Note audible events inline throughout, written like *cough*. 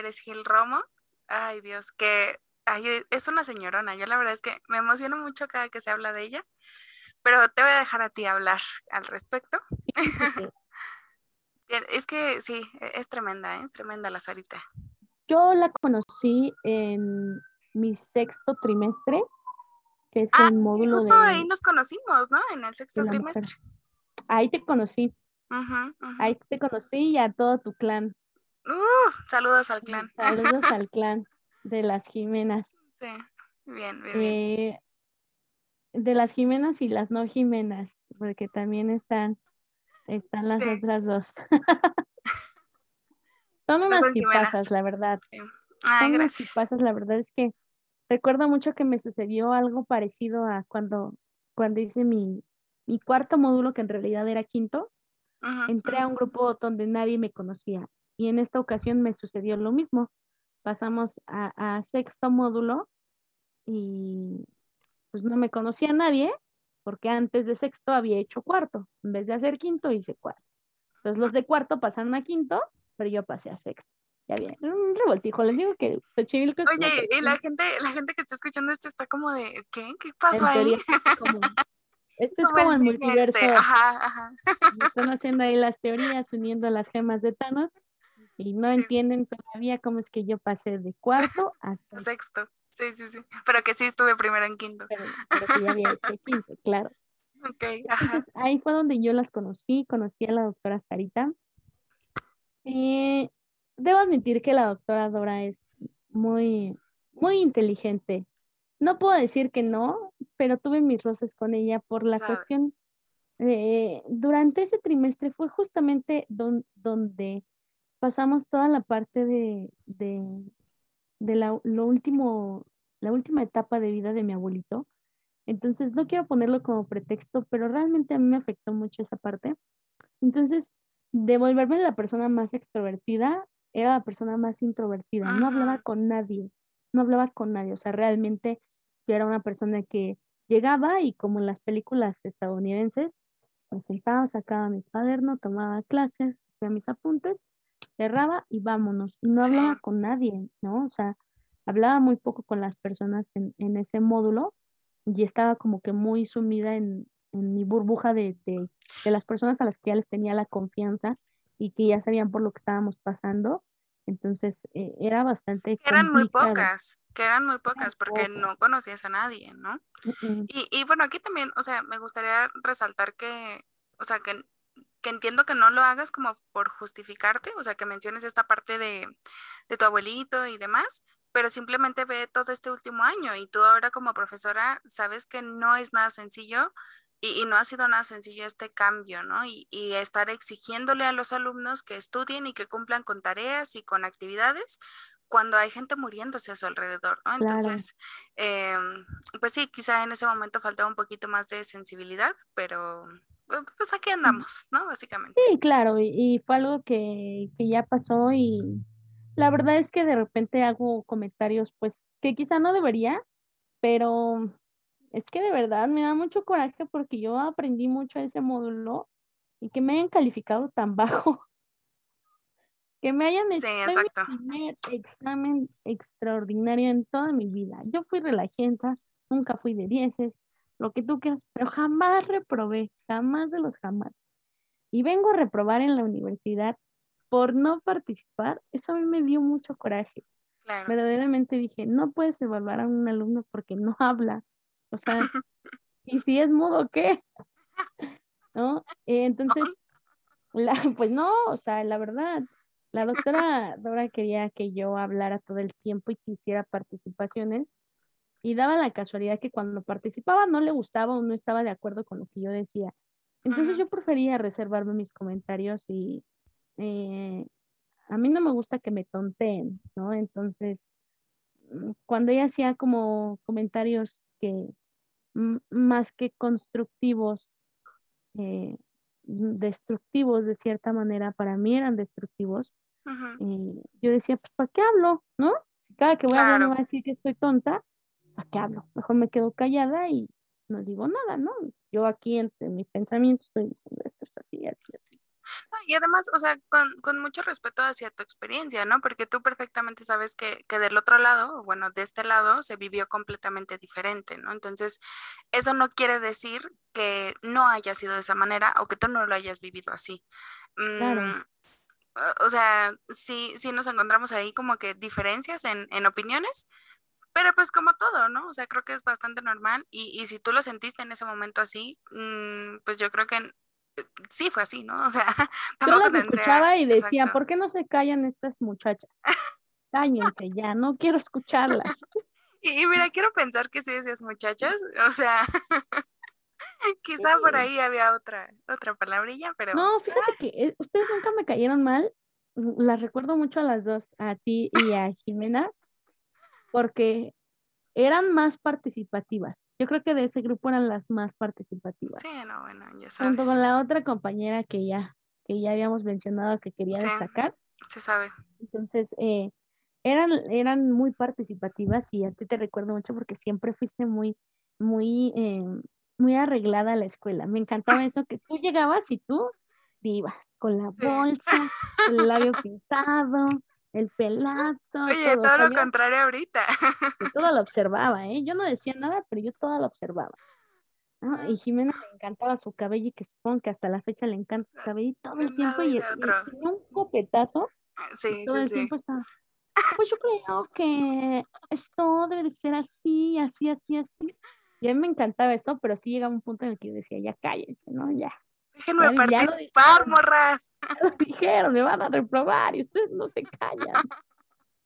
Pérez Gil Romo. Ay, Dios, que es una señorona. Yo la verdad es que me emociono mucho cada que se habla de ella, pero te voy a dejar a ti hablar al respecto. *laughs* es que sí, e, es tremenda, ¿eh? es tremenda la Sarita. Yo la conocí en mi sexto trimestre, que es ah, el módulo justo ahí nos conocimos, ¿no? En el sexto trimestre. Ahí te conocí. Ahí te conocí y a todo tu clan. Uh, saludos al clan. Saludos al *laughs* clan de las Jimenas. Sí, bien, bien, eh, De las Jimenas y las no Jimenas, porque también están, están las otras dos. *laughs* Son unas tipazas, la verdad. Ay, gracias. Tipazas, la verdad es que recuerdo mucho que me sucedió algo parecido a cuando, cuando hice mi, mi cuarto módulo, que en realidad era quinto. Entré a un grupo donde nadie me conocía y en esta ocasión me sucedió lo mismo pasamos a, sexto módulo y pues no me conocía a nadie porque antes de sexto había hecho cuarto. En vez de hacer quinto, hice cuarto. Entonces los de cuarto pasaron a quinto, pero yo pasé a sexto. Ya bien, un revoltijo. Les digo que Xochimilco Oye, y la gente, la gente que está escuchando esto está como de, ¿qué? ¿Qué pasó ahí? *laughs* esto es como el multiverso. Este, ajá, ajá. Están haciendo ahí las teorías, uniendo las gemas de Thanos y no entienden todavía cómo es que yo pasé de cuarto hasta *laughs* sexto. Sí, sí, sí. Pero que sí estuve primero en quinto. Pero, que ya había hecho quinto, claro. *laughs* Ok, ajá. ahí fue donde yo las conocí, conocí a la doctora Sarita. Eh, debo admitir que la doctora Dora es muy, muy inteligente. No puedo decir que no, pero tuve mis roces con ella por la cuestión. durante ese trimestre fue justamente donde pasamos toda la parte de, la, lo último, la última etapa de vida de mi abuelito. Entonces, no quiero ponerlo como pretexto, pero realmente a mí me afectó mucho esa parte. Entonces, de volverme la persona más extrovertida, era la persona más introvertida. No hablaba con nadie, no hablaba con nadie. O sea, realmente yo era una persona que llegaba y como en las películas estadounidenses, me sentaba, sacaba mi cuaderno, tomaba clases, hacía mis apuntes cerraba y vámonos. No hablaba con nadie, ¿no? O sea, hablaba muy poco con las personas en, ese módulo y estaba como que muy sumida en, mi burbuja de, las personas a las que ya les tenía la confianza y que ya sabían por lo que estábamos pasando. Entonces eh, era bastante... Que eran muy pocas, que eran muy pocas porque no conocías a nadie, ¿no? y, y bueno, aquí también, o sea, me gustaría resaltar que, o sea, que que entiendo que no lo hagas como por justificarte, o sea, que menciones esta parte de, tu abuelito y demás, pero simplemente ve todo este último año y tú ahora como profesora sabes que no es nada sencillo y, no ha sido nada sencillo este cambio, ¿no? Y, estar exigiéndole a los alumnos que estudien y que cumplan con tareas y con actividades cuando hay gente muriéndose a su alrededor, ¿no? Entonces, em, pues sí, quizá en ese momento faltaba un poquito más de sensibilidad, pero pues aquí andamos, ¿no? Básicamente. Sí, claro, y, fue algo que, ya pasó y la verdad es que de repente hago comentarios, pues, que quizá no debería, pero es que de verdad me da mucho coraje porque yo aprendí mucho ese módulo y que me hayan calificado tan *laughs* bajo. Que me hayan hecho el primer examen extraordinario en toda mi vida. Yo fui relajenta, nunca fui de dieces, lo que tú quieras, pero jamás reprobé, jamás de los jamás. Y vengo a reprobar en la universidad por no participar, eso a mí me dio mucho coraje. Verdaderamente dije, no puedes evaluar a un alumno porque no habla. O sea, *laughs* ¿y si es mudo qué? *laughs* ¿No? Eh, entonces, la, pues no, o sea, la verdad, la doctora Dora quería que yo hablara todo el tiempo y que hiciera participaciones y daba la casualidad que cuando participaba no le gustaba o no estaba de acuerdo con lo que yo decía. Entonces yo prefería reservarme mis comentarios y eh, a mí no me gusta que me tonteen, ¿no? Entonces, mm, cuando ella hacía como comentarios que más que constructivos, eh, destructivos de cierta manera, para mí eran destructivos, eh, yo decía, pues, ¿para qué hablo? ¿No? Si cada que voy a hablar me va a decir que estoy tonta, qué hablo? Mejor me quedo callada y no digo nada, ¿no? Yo aquí entre mi pensamiento estoy diciendo esto es así, así, así. Y además, o sea, con, con, mucho respeto hacia tu experiencia, ¿no? Porque tú perfectamente sabes que, que, del otro lado, bueno, de este lado, se vivió completamente diferente, ¿no? Entonces, eso no quiere decir que no haya sido de esa manera o que tú no lo hayas vivido así. Mm, o sea, sí, sí nos encontramos ahí como que diferencias en, en opiniones, pero pues como todo, ¿no? O sea, creo que es bastante normal y, y si tú lo sentiste en ese momento así, mmm, pues yo creo que sí fue así, ¿no? *laughs* O sea, yo las escuchaba y decía, ¿por qué no se callan estas muchachas? *laughs* Cállense ya, no quiero escucharlas. *laughs* y, mira, quiero pensar que sí decías muchachas, o sea, quizá por ahí había otra, otra palabrilla, pero... No, fíjate que eh, ustedes nunca me cayeron mal, las recuerdo mucho a las dos, a ti y a Jimena, porque eran más participativas. Yo creo que de ese grupo eran las más participativas. Sí, no, bueno, ya sabes. Junto con la otra compañera que ya, que ya habíamos mencionado que quería destacar. Se sabe. Entonces, eh, eran, eran muy participativas y a ti te recuerdo mucho porque siempre fuiste muy, muy, eh, muy arreglada a la escuela. Me encantaba eso que tú llegabas y tú, viva, con la *laughs* bolsa, el labio pintado, el pelazo. Oye, todo, lo contrario ahorita. *laughs* todo lo observaba, ¿eh? Yo no decía nada, pero yo todo lo observaba. Y Jimena le encantaba su cabello y que supongo que hasta la fecha le encanta su cabello todo el tiempo y, un copetazo. Ah, sí, todo el tiempo estaba. *laughs* Pues yo creo que esto debe de ser así, así, así, así. Y a mí me encantaba esto, pero sí llegaba un punto en el que yo decía, ya cállense, ¿no? Ya. Déjenme participar, *laughs* morras. lo dijeron, me van a reprobar y ustedes no se callan.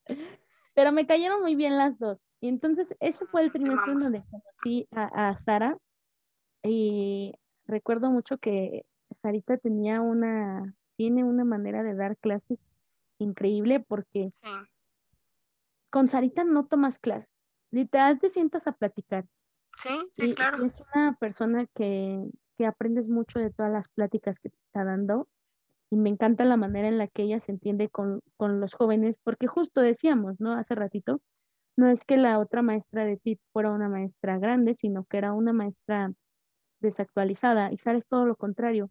*laughs* Pero me cayeron muy bien las dos. Y entonces ese fue el trimestre donde conocí a, Sara. Y recuerdo mucho que Sarita tenía una, tiene una manera de dar clases increíble porque con Sarita no tomas clases. Literal te sientas a platicar. Sí, sí, claro. Es una persona que, que aprendes mucho de todas las pláticas que te está dando y me encanta la manera en la que ella se entiende con, los jóvenes, porque justo decíamos, ¿no? Hace ratito, no es que la otra maestra de TIT fuera una maestra grande, sino que era una maestra desactualizada y Sara es todo lo contrario.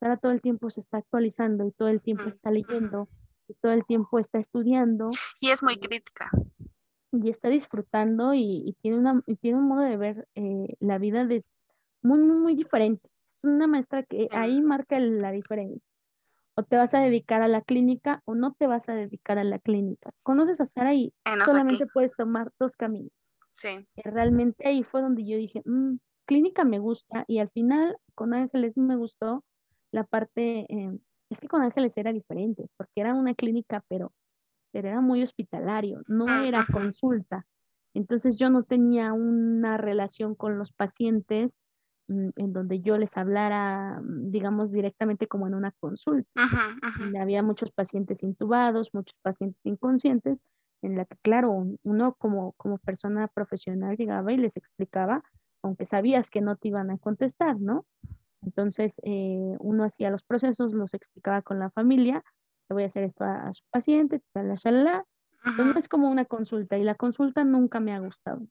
Sara todo el tiempo se está actualizando y todo el tiempo está leyendo y todo el tiempo está estudiando. Y es muy crítica. Y está disfrutando y, tiene, una, tiene un modo de ver eh, la vida de, muy, muy, muy diferente. Es una maestra que ahí marca la diferencia. O te vas a dedicar a la clínica o no te vas a dedicar a la clínica. Conoces a Sara y solamente puedes tomar dos caminos. Sí. realmente ahí fue donde yo dije, mm, clínica me gusta y al final con Ángeles me gustó la parte, em, es que con Ángeles era diferente, porque era una clínica, pero, pero era muy hospitalario, no era consulta. Entonces yo no tenía una relación con los pacientes en donde yo les hablara, mm, digamos, directamente como en una consulta. Había muchos pacientes intubados, muchos pacientes inconscientes, en la que, claro, uno como, como persona profesional llegaba y les explicaba, aunque sabías que no te iban a contestar, ¿no? Entonces, eh, uno hacía los procesos, los explicaba con la familia, le voy a hacer esto a, su paciente, shalala, shalala. Entonces, es como una consulta y la consulta nunca me ha gustado.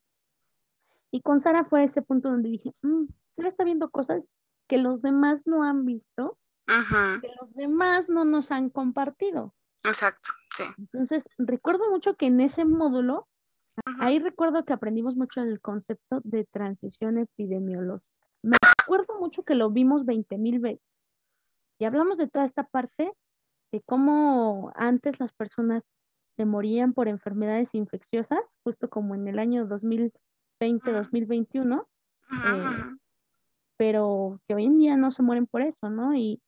Y con Sara fue ese punto donde dije, mm, Sara está viendo cosas que los demás no han visto, que los demás no nos han compartido. Exacto, sí. Entonces, recuerdo mucho que en ese módulo, ahí recuerdo que aprendimos mucho el concepto de transición epidemiológica. Me acuerdo mucho que lo vimos 20 mil veces. Y hablamos de toda esta parte de cómo antes las personas se morían por enfermedades infecciosas, justo como en el año 2020-2021, pero que hoy en día no se mueren por eso, ¿no? Y,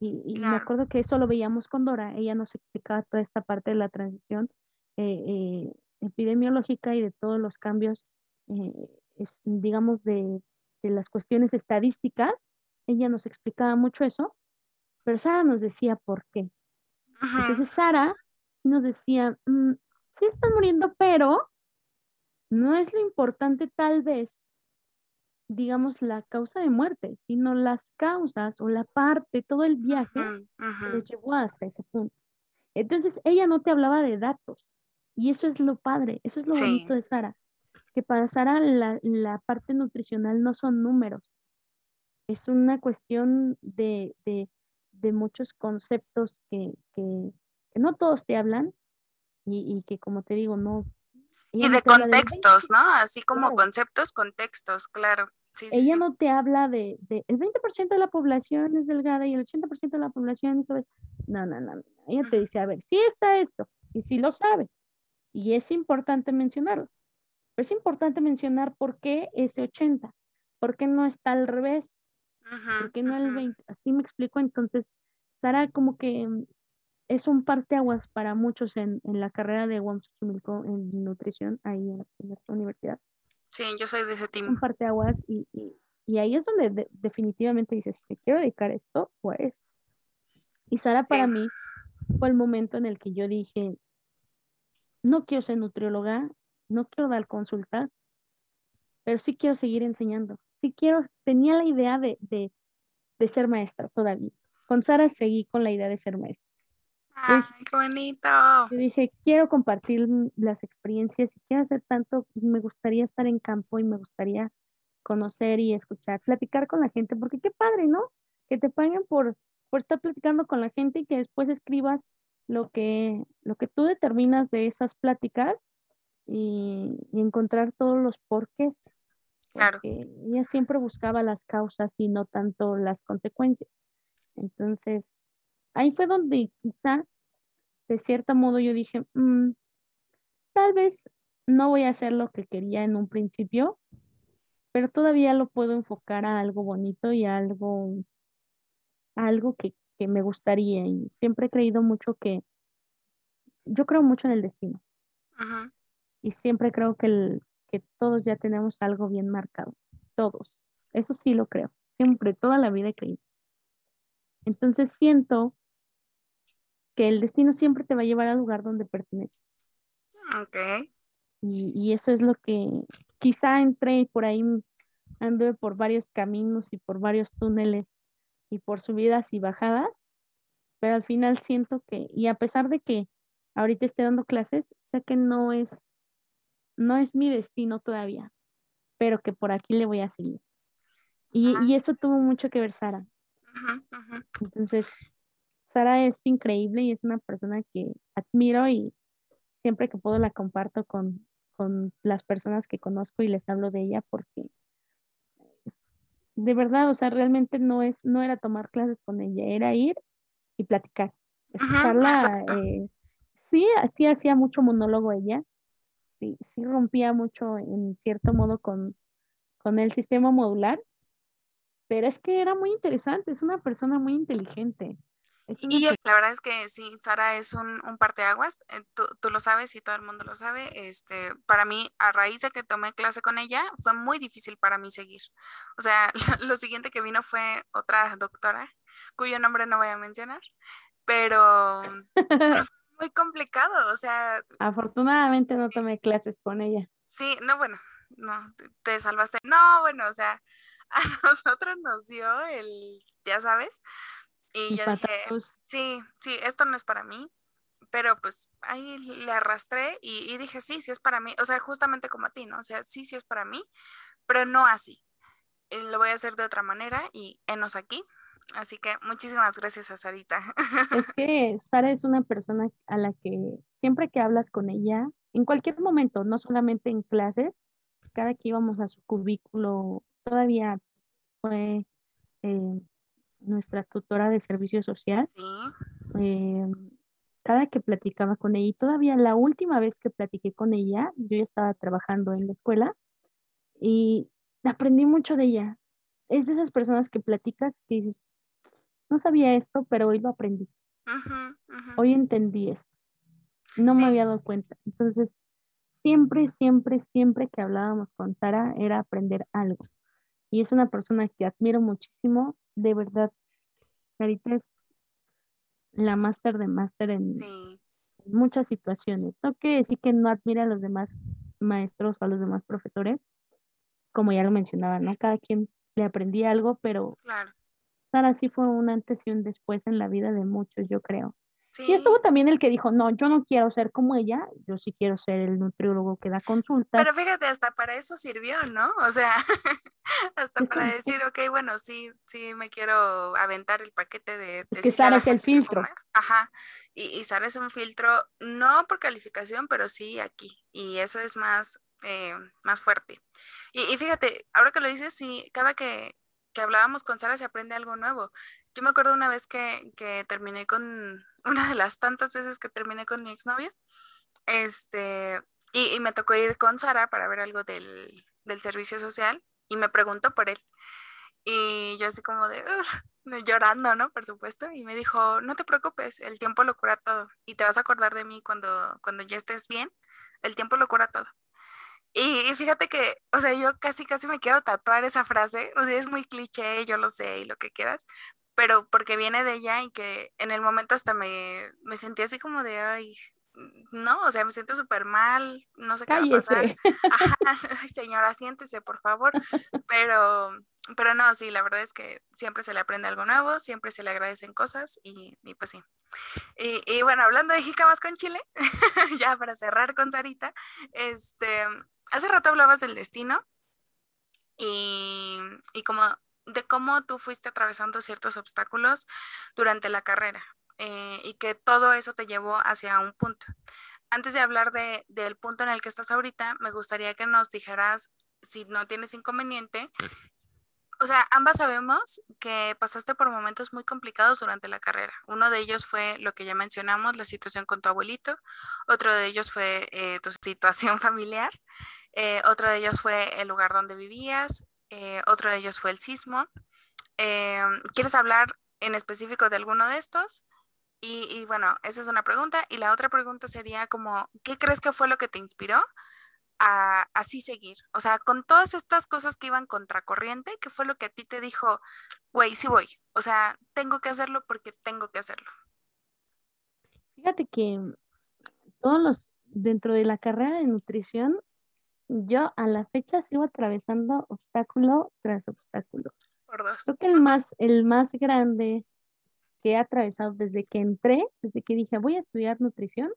y, me acuerdo que eso lo veíamos con Dora, ella nos explicaba toda esta parte de la transición eh, eh, epidemiológica y de todos los cambios, eh, digamos, de, de, las cuestiones estadísticas, ella nos explicaba mucho eso, pero Sara nos decía por qué. Entonces Sara nos decía, mm, sí están muriendo, pero no es lo importante tal vez digamos, la causa de muerte, sino las causas o la parte, todo el viaje que lo llevó hasta ese punto. Entonces, ella no te hablaba de datos. Y eso es lo padre, eso es lo bonito de Sara. Que para Sara la, la, parte nutricional no son números. Es una cuestión de, de, de muchos conceptos que, que, no todos te hablan y, que como te digo, no... Y de contextos, ¿no? Así como conceptos, contextos, claro. ella no te habla de, de, el 20% de la población es delgada y el 80% de la población es... No, no, no. Ella te dice, a ver, sí está esto y sí lo sabe. Y es importante mencionarlo. Pero es importante mencionar por qué ese 80, por qué no está al revés, por qué no el 20. Así me explico. Entonces, Sara como que mm, es un parteaguas para muchos en, la carrera de Chimilco en nutrición ahí en, nuestra universidad. Sí, yo soy de ese team. Un parteaguas y, y, ahí es donde definitivamente dices, ¿me quiero dedicar a esto o a esto? Y Sara para mí fue el momento en el que yo dije, no quiero ser nutrióloga, no quiero dar consultas, pero sí quiero seguir enseñando. Sí quiero, tenía la idea de, ser maestra todavía. Con Sara seguí con la idea de ser maestra. ¡Ay, qué bonito! Yo dije, quiero compartir las experiencias y quiero hacer tanto, me gustaría estar en campo y me gustaría conocer y escuchar, platicar con la gente, porque qué padre, ¿no? Que te paguen por, por estar platicando con la gente y que después escribas lo que, lo que tú determinas de esas pláticas y, encontrar todos los porqués. Claro. ella siempre buscaba las causas y no tanto las consecuencias. Entonces, ahí fue donde quizá, de cierto modo, yo dije, mm, tal vez no voy a hacer lo que quería en un principio, pero todavía lo puedo enfocar a algo bonito y a algo, algo que, que me gustaría. Y siempre he creído mucho que, yo creo mucho en el destino. Ajá y siempre creo que, el, que todos ya tenemos algo bien marcado, todos. Eso sí lo creo, siempre, toda la vida he creído. Entonces siento que el destino siempre te va a llevar al lugar donde perteneces. Ok. Y, y eso es lo que quizá entré y por ahí anduve por varios caminos y por varios túneles y por subidas y bajadas, pero al final siento que, y a pesar de que ahorita esté dando clases, sé que no es no es mi destino todavía, pero que por aquí le voy a seguir. Y, eso tuvo mucho que ver Sara. Entonces, Sara es increíble y es una persona que admiro y siempre que puedo la comparto con, con las personas que conozco y les hablo de ella porque de verdad, o sea, realmente no es, no era tomar clases con ella, era ir y platicar, escucharla. Eh, sí, sí hacía mucho monólogo ella, sí, sí rompía mucho en cierto modo con, el sistema modular, pero es que era muy interesante, es una persona muy inteligente. Y la verdad es que sí, Sara es un, un parteaguas, eh, tú, tú, lo sabes y todo el mundo lo sabe. Este, para mí, a raíz de que tomé clase con ella, fue muy difícil para mí seguir. O sea, *laughs* lo, siguiente que vino fue otra doctora, cuyo nombre no voy a mencionar, pero *laughs* muy complicado, o sea. Afortunadamente no tomé clases con ella. Sí, no, bueno, no, te, salvaste. No, bueno, o sea, *laughs* a nosotros nos dio el, ya sabes, y yo dije, sí, sí, esto no es para mí, pero pues ahí le arrastré y, y, dije, sí, sí es para mí, o sea, justamente como a ti, ¿no? O sea, sí, sí es para mí, pero no así. lo voy a hacer de otra manera y enos aquí. Así que muchísimas gracias a Sarita. *laughs* Es que Sara es una persona a la que siempre que hablas con ella, en cualquier momento, no solamente en clases, cada que íbamos a su cubículo, todavía fue eh, nuestra tutora de servicio social. Eh, cada que platicaba con ella, y todavía la última vez que platiqué con ella, yo ya estaba trabajando en la escuela y aprendí mucho de ella. Es de esas personas que platicas que dices, no sabía esto, pero hoy lo aprendí. Hoy entendí esto. No me había dado cuenta. Entonces, siempre, siempre, siempre que hablábamos con Sara era aprender algo. Y es una persona que admiro muchísimo. De verdad, Sarita es la máster de máster en muchas situaciones. No quiere decir que no admira a los demás maestros o a los demás profesores, como ya lo mencionaba, ¿no? Cada quien le aprendía algo, pero claro Sara sí fue un antes y un después en la vida de muchos, yo creo. Y estuvo también el que dijo, no, yo no quiero ser como ella, yo sí quiero ser el nutriólogo que da consultas. Pero fíjate, hasta para eso sirvió, ¿no? O sea, *laughs* hasta para decir, ok, bueno, sí, sí me quiero aventar el paquete de... Es que Sara es el filtro. Ajá, y, y Sara es un filtro, no por calificación, pero sí aquí. Y eso es más, eh, más fuerte. Y, y, fíjate, ahora que lo dices, sí, cada que, que hablábamos con Sara se aprende algo nuevo. Yo me acuerdo una vez que, que terminé con, una de las tantas veces que terminé con mi exnovio, este, y, y me tocó ir con Sara para ver algo del, del, servicio social y me preguntó por él. Y yo así como *laughs* de, llorando, ¿no? Por supuesto. Y me dijo, no te preocupes, el tiempo lo cura todo. Y te vas a acordar de mí cuando, cuando ya estés bien, el tiempo lo cura todo. Y, y, fíjate que, o sea, yo casi, casi me quiero tatuar esa frase. O sea, es muy cliché, yo lo sé y lo que quieras, pero porque viene de ella y que en el momento hasta me, me sentí así como de, ay, no, o sea, me siento súper mal, no sé qué va a pasar. *laughs* *laughs* señora, siéntese, por favor. Pero, pero no, sí, la verdad es que siempre se le aprende algo nuevo, siempre se le agradecen cosas y, y pues sí. Y, y, bueno, hablando de jicamas con chile, *laughs* ya para cerrar con Sarita, este, hace rato hablabas del destino y, y como de cómo tú fuiste atravesando ciertos obstáculos durante la carrera eh, y que todo eso te llevó hacia un punto. Antes de hablar de, del punto en el que estás ahorita, me gustaría que nos dijeras, si no tienes inconveniente, o sea, ambas sabemos que pasaste por momentos muy complicados durante la carrera. Uno de ellos fue lo que ya mencionamos, la situación con tu abuelito. Otro de ellos fue eh, tu situación *laughs* familiar. Eh, otro de ellos fue el lugar donde vivías. Eh, otro de ellos fue el sismo. Eh, ¿Quieres hablar en específico de alguno de estos? Y, bueno, esa es una pregunta. Y la otra pregunta sería como, ¿qué crees que fue lo que te inspiró a así seguir? O sea, con todas estas cosas que iban contracorriente, ¿qué fue lo que a ti te dijo, güey, sí voy? O sea, tengo que hacerlo porque tengo que hacerlo. Fíjate que todos los, dentro de la carrera de nutrición, yo a la fecha sigo atravesando obstáculo tras obstáculo. Creo que el más, el más grande que he atravesado desde que entré, desde que dije voy a estudiar nutrición,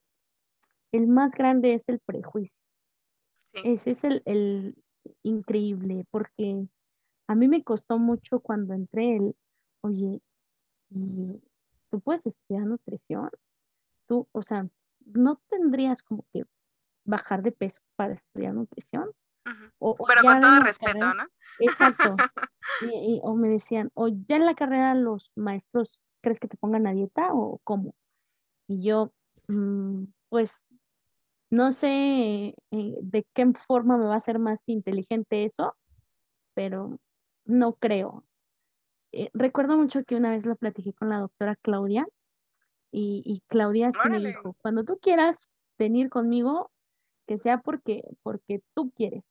el más grande es el prejuicio. Ese es el, el, increíble, porque a mí me costó mucho cuando entré el, oye, tú puedes estudiar nutrición, tú, o sea, no tendrías como que bajar de peso para estudiar nutrición. Pero con todo respeto, ¿no? Exacto. *laughs* y, o me decían, o ya en la carrera los maestros, ¿crees que te pongan a dieta o cómo? Y yo, mm, pues, no sé eh, de qué forma me va a ser más inteligente eso, pero no creo. Eh, recuerdo mucho que una vez lo platiqué con la doctora Claudia y, Claudia sí me dijo, cuando tú quieras venir conmigo, que sea porque, porque tú quieres.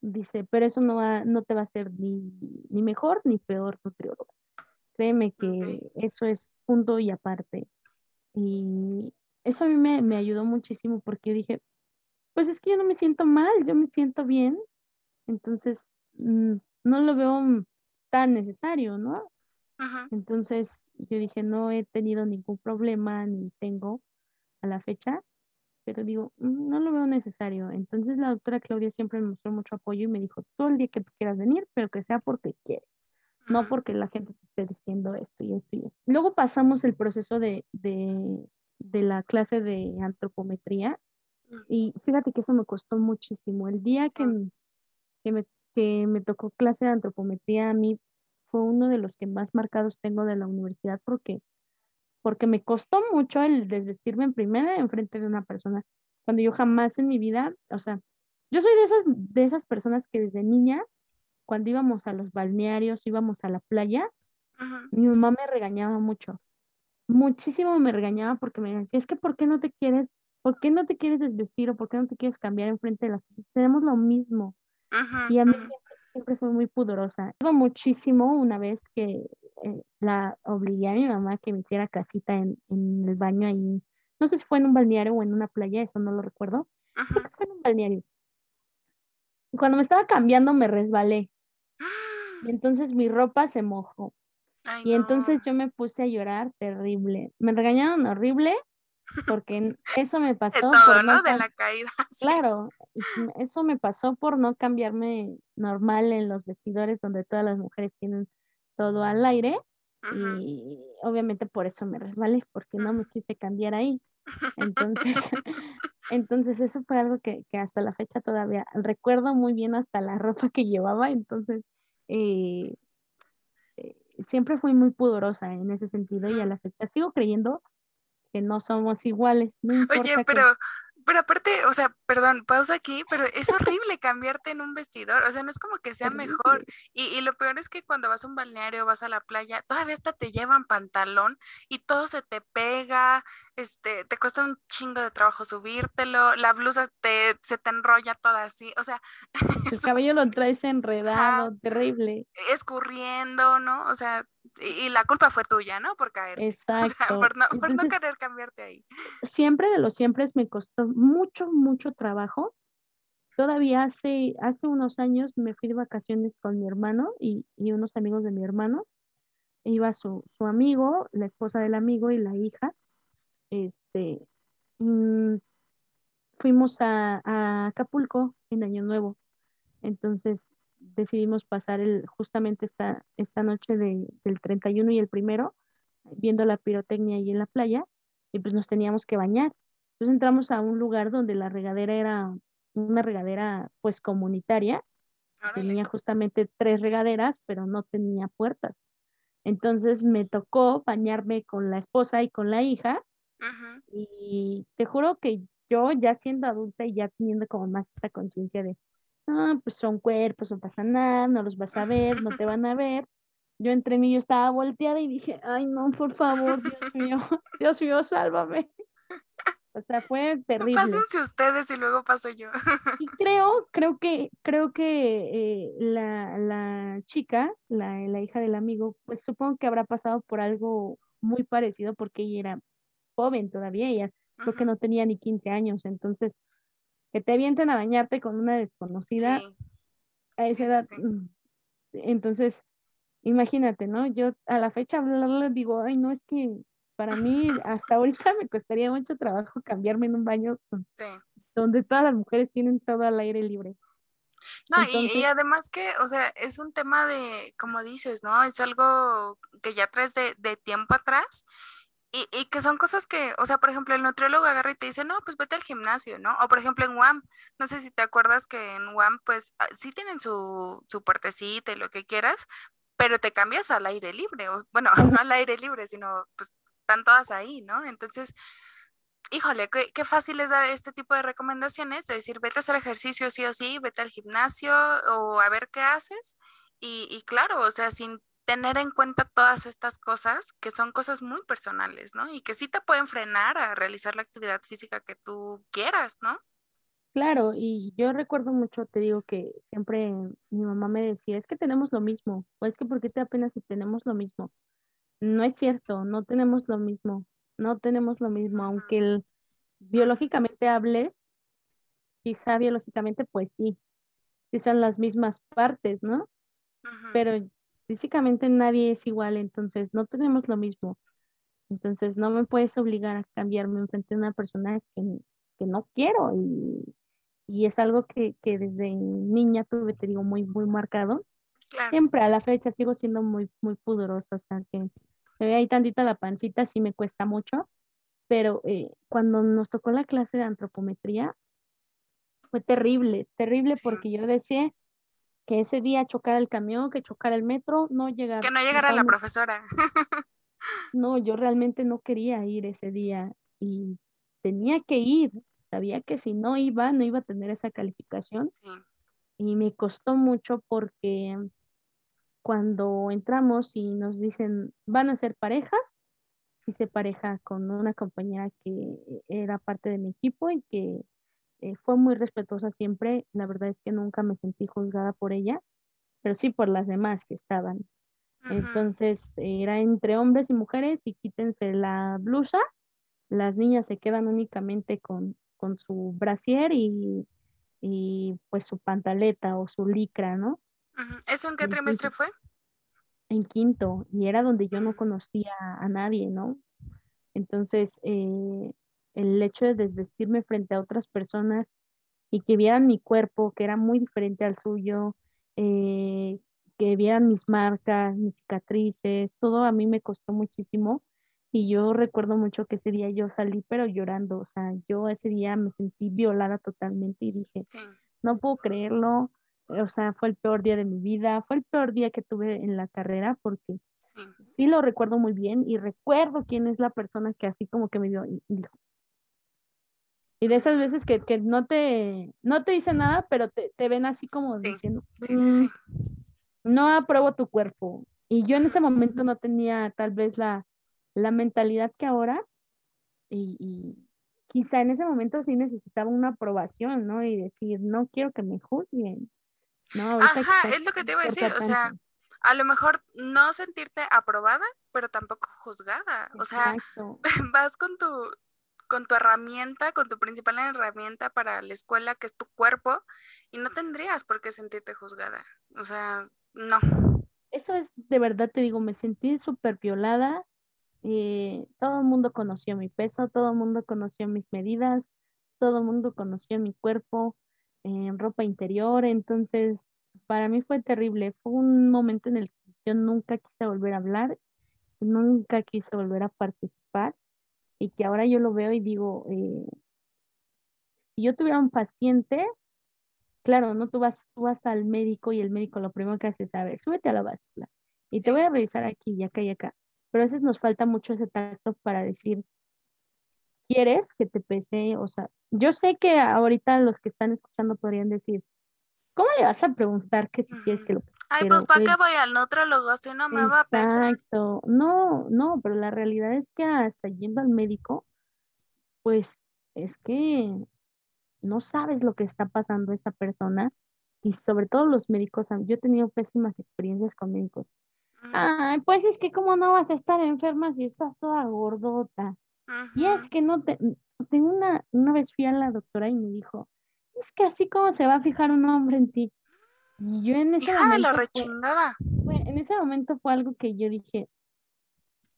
Dice, pero eso no, va, no te va a hacer ni, ni mejor ni peor nutriólogo. Créeme que eso es punto y aparte. Y eso a mí me, me ayudó muchísimo porque dije, pues es que yo no me siento mal, yo me siento bien. Entonces, mm, no lo veo tan necesario, ¿no? Entonces, yo dije, no he tenido ningún problema ni tengo a la fecha pero digo, mm, no lo veo necesario. Entonces la doctora Claudia siempre me mostró mucho apoyo y me dijo, todo el día que tú quieras venir, pero que sea porque quieres, no porque la gente te esté diciendo esto y esto y esto. Luego pasamos el proceso de, de, de la clase de antropometría y fíjate que eso me costó muchísimo. El día que, que, me, que me tocó clase de antropometría a mí fue uno de los que más marcados tengo de la universidad porque porque me costó mucho el desvestirme en primera en frente de una persona, cuando yo jamás en mi vida, o sea, yo soy de esas, de esas personas que desde niña, cuando íbamos a los balnearios, íbamos a la playa, mi mamá me regañaba mucho, muchísimo me regañaba porque me decía, es que ¿por qué no te quieres, por qué no te quieres desvestir o por qué no te quieres cambiar en frente de las personas? Tenemos lo mismo. y a mí siempre siempre fue muy pudorosa. Muchísimo una vez que eh, la obligué a mi mamá que me hiciera casita en, en, el baño ahí. No sé si fue en un balneario o en una playa, eso no lo recuerdo. Fue en un balneario. Cuando me estaba cambiando me resbalé. *gasps* Y entonces mi ropa se mojó. y entonces yo me puse a llorar terrible. Me regañaron horrible porque eso me *laughs* pasó. De todo, ¿no? De la caída. *laughs* Claro, eso me pasó por no cambiarme normal en los vestidores donde todas las mujeres tienen todo al aire. Y obviamente por eso me resbalé, porque no me quise cambiar ahí. *laughs* Entonces, entonces eso fue algo que, hasta la fecha todavía recuerdo muy bien hasta la ropa que llevaba. Entonces, eh, eh, siempre fui muy pudorosa en ese sentido y a la fecha sigo creyendo que no somos iguales. Oye, pero, pero aparte, o sea, perdón, pausa aquí, pero es horrible cambiarte en un vestidor, o sea, no es como que sea mejor. Y, y, lo peor es que cuando vas a un balneario, vas a la playa, todavía hasta te llevan pantalón y todo se te pega, este, te cuesta un chingo de trabajo subírtelo, la blusa te, se te enrolla toda así, o sea. *laughs* El cabello lo traes enredado, terrible. Escurriendo, ¿no? O sea, y, la culpa fue tuya, ¿no? Por caer. *laughs* Exacto. por, no, por no, querer cambiarte ahí. Siempre de los siempre me costó mucho, mucho trabajo. Todavía hace, hace unos años me fui de vacaciones con mi hermano y, y unos amigos de mi hermano. Iba su, su, amigo, la esposa del amigo y la hija. Este, mm, fuimos a, a Acapulco en Año Nuevo. Entonces decidimos pasar el, justamente esta, esta noche de, del 31 y el primero, viendo la pirotecnia ahí en la playa, y pues nos teníamos que bañar. Entonces entramos a un lugar donde la regadera era una regadera pues comunitaria, tenía justamente tres regaderas, pero no tenía puertas. Entonces me tocó bañarme con la esposa y con la hija, y te juro que yo ya siendo adulta y ya teniendo como más esta conciencia de, ah, pues son cuerpos, no pasa nada, no los vas a ver, no te van a ver. Yo entre mí yo estaba volteada y dije, ay no, por favor, Dios mío, *laughs* Dios mío, sálvame. O sea, fue terrible. Pásense ustedes y luego paso yo. Y creo, creo que, creo que eh, la, la, chica, la, la, hija del amigo, pues supongo que habrá pasado por algo muy parecido porque ella era joven todavía, ella creo que no tenía ni 15 años, entonces que te avienten a bañarte con una desconocida a esa edad. Mm, entonces, imagínate, ¿no? Yo a la fecha hablarle digo, ay, no, es que para mí hasta ahorita me costaría mucho trabajo cambiarme en un baño donde todas las mujeres tienen todo al aire libre. No, y, además que, o sea, es un tema de, como dices, ¿no? Es algo que ya traes de, de tiempo atrás y, y, que son cosas que, o sea, por ejemplo, el nutriólogo agarra y te dice, no, pues vete al gimnasio, ¿no? O por ejemplo en UAM, no sé si te acuerdas que en UAM, pues ah, sí tienen su, su puertecita y lo que quieras, pero te cambias al aire libre, o bueno, *laughs* no al aire libre, sino pues están todas ahí, ¿no? Entonces, híjole, qué, qué fácil es dar este tipo de recomendaciones, de decir, vete a hacer ejercicio sí o sí, vete al gimnasio o a ver qué haces. Y, y claro, o sea, sin tener en cuenta todas estas cosas que son cosas muy personales, ¿no? Y que sí te pueden frenar a realizar la actividad física que tú quieras, ¿no? Claro, y yo recuerdo mucho, te digo que siempre mi mamá me decía, es que tenemos lo mismo, o es que ¿por qué te apenas si tenemos lo mismo? No es cierto, no tenemos lo mismo, no tenemos lo mismo, aunque el, biológicamente hables, quizá biológicamente pues sí, sí son las mismas partes, ¿no? Pero físicamente nadie es igual, entonces no tenemos lo mismo. Entonces no me puedes obligar a cambiarme frente a una persona que, no quiero y, es algo que, desde niña tuve, te digo, muy, muy marcado. Siempre a la fecha sigo siendo muy, muy pudorosa, o sea, que se ve ahí tantita la pancita, sí me cuesta mucho, pero eh, cuando nos tocó la clase de antropometría, fue terrible, terrible porque yo decía, que ese día chocara el camión, que chocara el metro, no llegara. Que no llegara la profesora. *laughs* no, yo realmente no quería ir ese día y tenía que ir. Sabía que si no iba, no iba a tener esa calificación. Y me costó mucho porque cuando entramos y nos dicen, van a ser parejas, hice pareja con una compañera que era parte de mi equipo y que eh, fue muy respetuosa siempre, la verdad es que nunca me sentí juzgada por ella, pero sí por las demás que estaban. Entonces era entre hombres y mujeres y quítense la blusa, las niñas se quedan únicamente con, con su brasier y, y, pues su pantaleta o su licra, ¿no? ¿Eso en qué trimestre fue? en quinto y era donde yo no conocía a nadie, ¿no? Entonces, eh, el hecho de desvestirme frente a otras personas y que vieran mi cuerpo, que era muy diferente al suyo, eh, que vieran mis marcas, mis cicatrices, todo a mí me costó muchísimo. Y yo recuerdo mucho que ese día yo salí, pero llorando, o sea, yo ese día me sentí violada totalmente y dije, no puedo creerlo, o sea, fue el peor día de mi vida, fue el peor día que tuve en la carrera porque sí, lo recuerdo muy bien y recuerdo quién es la persona que así como que me dio y dijo. Y de esas veces que, no te no te dicen nada, pero te, ven así como diciendo, mm, no apruebo tu cuerpo. Y yo en ese momento no tenía tal vez la, la mentalidad que ahora y, y, quizá en ese momento sí necesitaba una aprobación, ¿no? Y decir, no quiero que me juzguen. ¿no? Ajá, es lo que te iba a decir, o sea, a lo mejor no sentirte aprobada, pero tampoco juzgada. O sea, *laughs* vas con tu, con tu herramienta, con tu principal herramienta para la escuela, que es tu cuerpo, y no tendrías por qué sentirte juzgada. O sea, no. Eso es, de verdad te digo, me sentí súper violada. Eh, todo el mundo conoció mi peso, todo el mundo conoció mis medidas, todo el mundo conoció mi cuerpo en ropa interior, entonces para mí fue terrible, fue un momento en el que yo nunca quise volver a hablar, nunca quise volver a participar y que ahora yo lo veo y digo, eh, si yo tuviera un paciente, claro, no tú vas, tú vas al médico y el médico lo primero que hace es, a ver, súbete a la báscula y te voy a revisar aquí y acá y acá, pero a veces nos falta mucho ese tacto para decir, ¿quieres que te pese? O sea, yo sé que ahorita los que están escuchando podrían decir, ¿cómo le vas a preguntar que si quieres que lo Ay, pues ¿para qué voy al nutrólogo si no me va a pesar? Exacto. No, no, pero la realidad es que hasta yendo al médico, pues es que no sabes lo que está pasando esa persona y sobre todo los médicos, yo he tenido pésimas experiencias con médicos. Ay, pues es que cómo no vas a estar enferma si estás toda gordota. Y es que no te, tengo una, una vez fui a la doctora y me dijo, es que así como se va a fijar un hombre en ti. Y yo en ese momento. la rechingada. en ese momento fue algo que yo dije,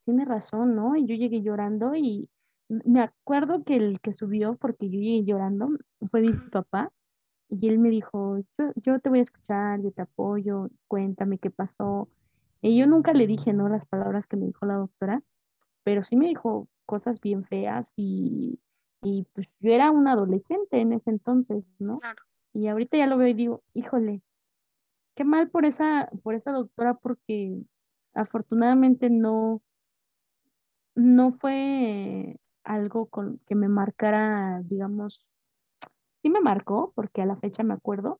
tiene razón, ¿no? Y yo llegué llorando y me acuerdo que el que subió, porque yo llegué llorando, fue mi papá. Y él me dijo, yo, yo te voy a escuchar, yo te apoyo, cuéntame qué pasó. Y yo nunca le dije, ¿no? Las palabras que me dijo la doctora, pero sí me dijo cosas bien feas y y pues yo era un adolescente en ese entonces, ¿no? Y ahorita ya lo veo y digo, híjole, qué mal por esa, por esa doctora porque afortunadamente no, no fue algo con, que me marcara, digamos, sí me marcó porque a la fecha me acuerdo,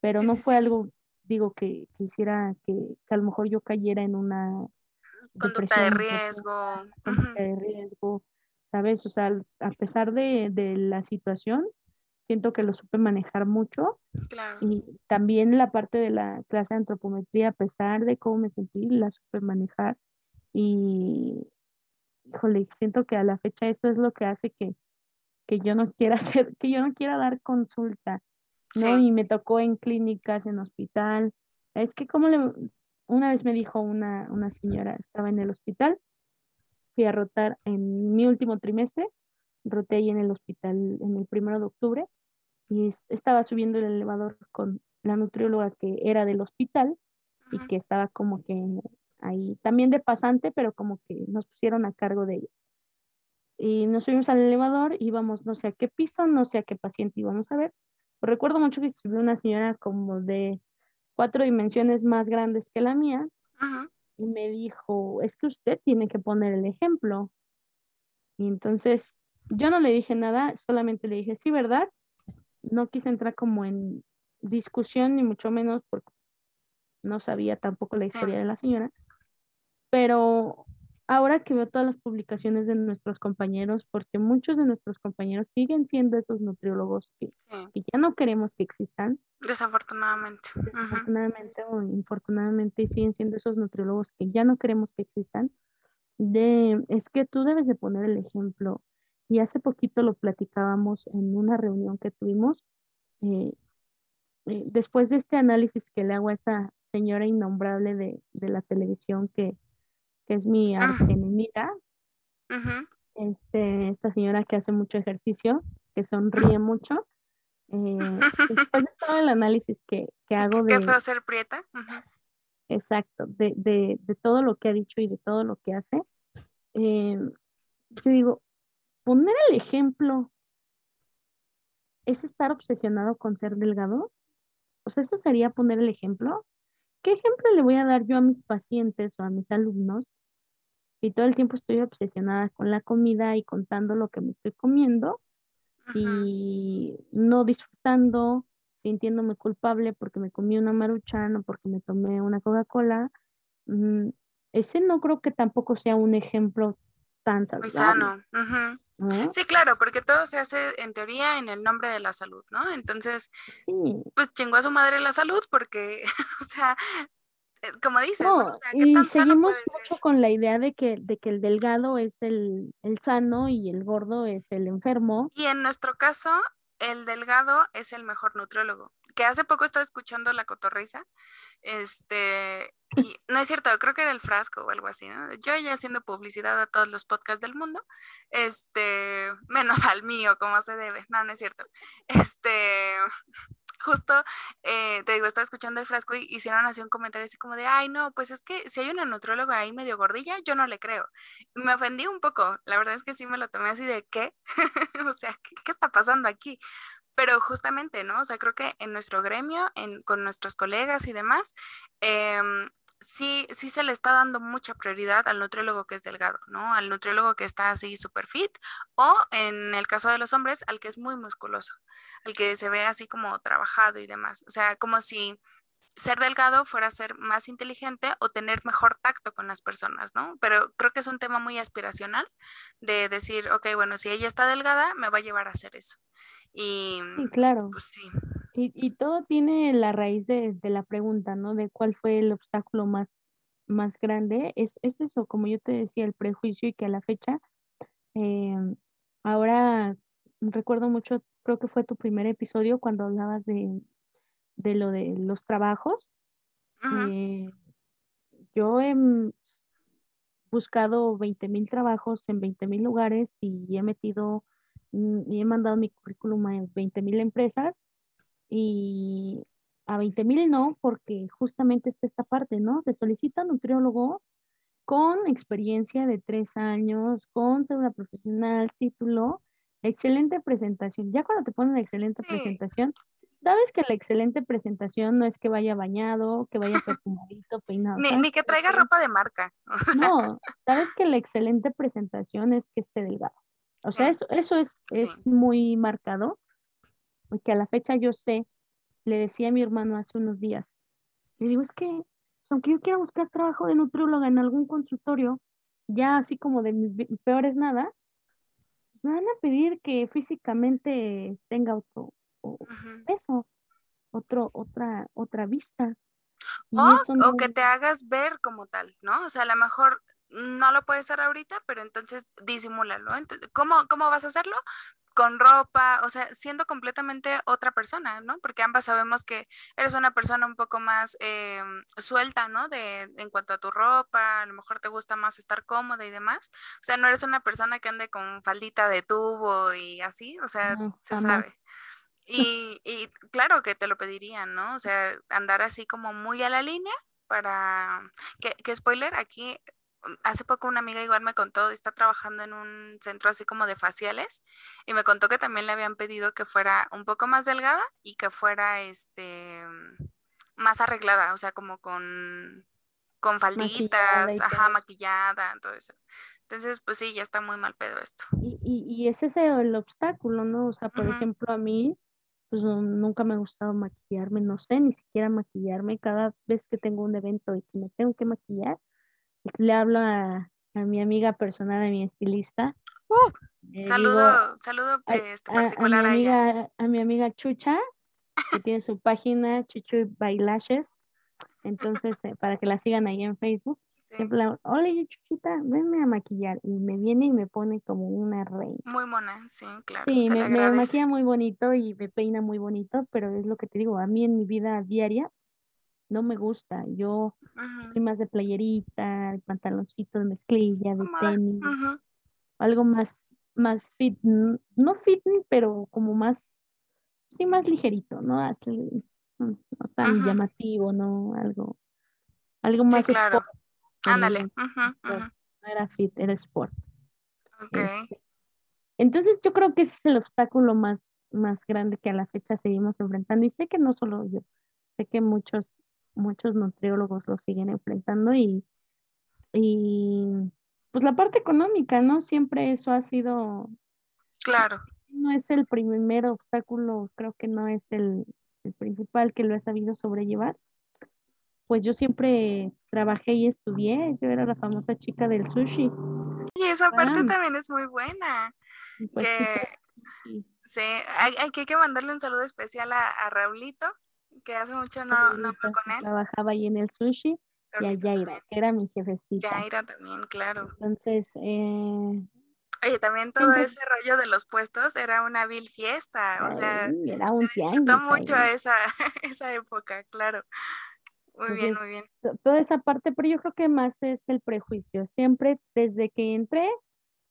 pero no fue algo, digo, que, quisiera que, que, a lo mejor yo cayera en una conducta de riesgo. Conducta de riesgo ¿sabes? O sea, a pesar de, la situación, siento que lo supe manejar mucho. Y también la parte de la clase de antropometría, a pesar de cómo me sentí, la supe manejar. Y, híjole, siento que a la fecha eso es lo que hace que, yo no quiera *laughs* hacer, que yo no quiera dar consulta, ¿no? Y me tocó en clínicas, en hospital. Es que como le, una vez me dijo una, una señora, estaba en el hospital, fui a rotar en mi último trimestre, roté ahí en el hospital en el primero de octubre y estaba subiendo el elevador con la nutrióloga que era del hospital y que estaba como que ahí también de pasante, pero como que nos pusieron a cargo de ella. Y nos subimos al elevador, íbamos no sé a qué piso, no sé a qué paciente íbamos a ver. recuerdo mucho que subió una señora como de cuatro dimensiones más grandes que la mía, y me dijo, es que usted tiene que poner el ejemplo. Y entonces yo no le dije nada, solamente le dije, sí, ¿verdad? No quise entrar como en discusión, ni mucho menos porque no sabía tampoco la historia de la señora. Pero ahora que veo todas las publicaciones de nuestros compañeros, porque muchos de nuestros compañeros siguen siendo esos nutriólogos que, ya no queremos que existan. Desafortunadamente. Desafortunadamente o infortunadamente siguen siendo esos nutriólogos que ya no queremos que existan. De, es que tú debes de poner el ejemplo. Y hace poquito lo platicábamos en una reunión que tuvimos. Eh, eh, después de este análisis que le hago a esta señora innombrable de, la televisión que, es mi ah. enemiga. este, esta señora que hace mucho ejercicio, que sonríe mucho. Eh, después de todo el análisis que, hago de... ¿Qué fue ser prieta? Exacto, de, todo lo que ha dicho y de todo lo que hace. Eh, yo digo, poner el ejemplo es estar obsesionado con ser delgado. O sea, eso sería poner el ejemplo. ¿Qué ejemplo le voy a dar yo a mis pacientes o a mis alumnos si todo el tiempo estoy obsesionada con la comida y contando lo que me estoy comiendo y no disfrutando, sintiéndome culpable porque me comí una maruchan o porque me tomé una Coca-Cola? Mm, ese no creo que tampoco sea un ejemplo tan saludable. Muy sano. Sí, claro, porque todo se hace en teoría en el nombre de la salud, ¿no? Entonces, pues chingó a su madre la salud porque, *laughs* o sea, eh, como dices, ¿no? y seguimos mucho con la idea de que, de que el delgado es el, el sano y el gordo es el enfermo. Y en nuestro caso, el delgado es el mejor nutriólogo. Que hace poco estaba escuchando la cotorriza, este, y *laughs* no es cierto, creo que era el frasco o algo así, ¿no? Yo ya haciendo publicidad a todos los podcasts del mundo, este, *laughs* menos al mío, como se debe, no, no es cierto. Este, *laughs* justo, eh, te digo, estaba escuchando el frasco y hicieron así un comentario así como de, ay, no, pues es que si hay una nutrióloga ahí medio gordilla, yo no le creo. me ofendí un poco, la verdad es que sí me lo tomé así de, ¿qué? o sea, ¿qué, está pasando aquí? Pero justamente, ¿no? O sea, creo que en nuestro gremio, en, con nuestros colegas y demás, eh, sí, sí se le está dando mucha prioridad al nutriólogo que es delgado, ¿no? Al nutriólogo que está así super fit o en el caso de los hombres, al que es muy musculoso, al que se ve así como trabajado y demás. O sea, como si ser delgado fuera ser más inteligente o tener mejor tacto con las personas, ¿no? Pero creo que es un tema muy aspiracional de decir, ok, bueno, si ella está delgada, me va a llevar a hacer eso. Y, claro. Pues sí. Y, todo tiene la raíz de, la pregunta, ¿no? De cuál fue el obstáculo más, más grande. Es, es eso, como yo te decía, el prejuicio y que a la fecha, eh, ahora recuerdo mucho, creo que fue tu primer episodio cuando hablabas de, lo de los trabajos. Eh, yo he buscado 20 mil trabajos en 20 mil lugares y he metido mm, y he mandado mi currículum a 20 mil empresas y a 20 mil no, porque justamente está esta parte, ¿no? Se solicita un nutriólogo con experiencia de tres años, con cédula profesional, título, excelente presentación. Ya cuando te ponen excelente presentación, sabes que la excelente presentación no es que vaya bañado, que vaya perfumadito, peinado. Ni, ni, que traiga ropa de marca. *laughs* No, sabes que la excelente presentación es que esté delgado. O sea, eso, eso es, es muy marcado que a la fecha yo sé, le decía a mi hermano hace unos días, le digo, es que aunque yo quiera buscar trabajo de nutrióloga en algún consultorio, ya así como de mis peores nada, me van a pedir que físicamente tenga otro peso, otro, otra, otra vista. O, que te hagas ver como tal, ¿no? O sea, a lo mejor no lo puedes hacer ahorita, pero entonces disimúlalo. Entonces, ¿cómo, ¿Cómo vas a hacerlo? con ropa, o sea, siendo completamente otra persona, ¿no? Porque ambas sabemos que eres una persona un poco más eh, suelta, ¿no? De, en cuanto a tu ropa, a lo mejor te gusta más estar cómoda y demás. O sea, no eres una persona que ande con faldita de tubo y así, o sea, se sabe. Y, y claro que te lo pedirían, ¿no? O sea, andar así como muy a la línea para que, que spoiler, aquí hace poco una amiga igual me contó, está trabajando en un centro así como de faciales y me contó que también le habían pedido que fuera un poco más delgada y que fuera este más arreglada, o sea, como con con falditas, ajá, maquillada, todo eso. Entonces, pues sí, ya está muy mal pedo esto. Y, y, y ese es el obstáculo, ¿no? O sea, por ejemplo, a mí, pues nunca me ha gustado maquillarme, no sé, ni siquiera maquillarme. Cada vez que tengo un evento y que me tengo que maquillar, le hablo a, mi amiga personal, a mi estilista. Uh, saludo, saludo este, particular a, mi amiga, a, mi amiga Chucha, que tiene su página Chuchu Bailashes. Entonces, eh, para que la sigan ahí en Facebook. Siempre hola Chuchita, venme a maquillar. Y me viene y me pone como una reina. Muy mona, sí, claro. Sí, me, me, maquilla muy bonito y me peina muy bonito, pero es lo que te digo, a mí en mi vida diaria no me gusta. Yo soy más de playerita, pantaloncito de mezclilla, de tenis, algo más, más fit, no fit, pero como más, sí, más ligerito, ¿no? Así, no tan llamativo, ¿no? Algo, algo más sport. Ándale. No era fit, era sport. Este, entonces yo creo que ese es el obstáculo más, más grande que a la fecha seguimos enfrentando. Y sé que no solo yo, sé que muchos, muchos nutriólogos lo siguen enfrentando y, y pues la parte económica, ¿no? Siempre eso ha sido... Claro. No es el primer obstáculo, creo que no es el, el principal que lo he sabido sobrellevar. Pues yo siempre trabajé y estudié, yo era la famosa chica del sushi. Y esa parte también es muy buena. Pues que, sí, hay, que mandarle un saludo especial a, a Raulito, que hace mucho no, no con él. Trabajaba ahí en el sushi. y a Yaira, que era mi jefecita. Yaira también, claro. Entonces, eh, Oye, también todo ese rollo de los puestos era una vil fiesta, o sea, era un se disfrutó mucho esa, *laughs* esa época, claro. Muy bien, muy bien. Toda esa parte, pero yo creo que más es el prejuicio. Siempre, desde que entré,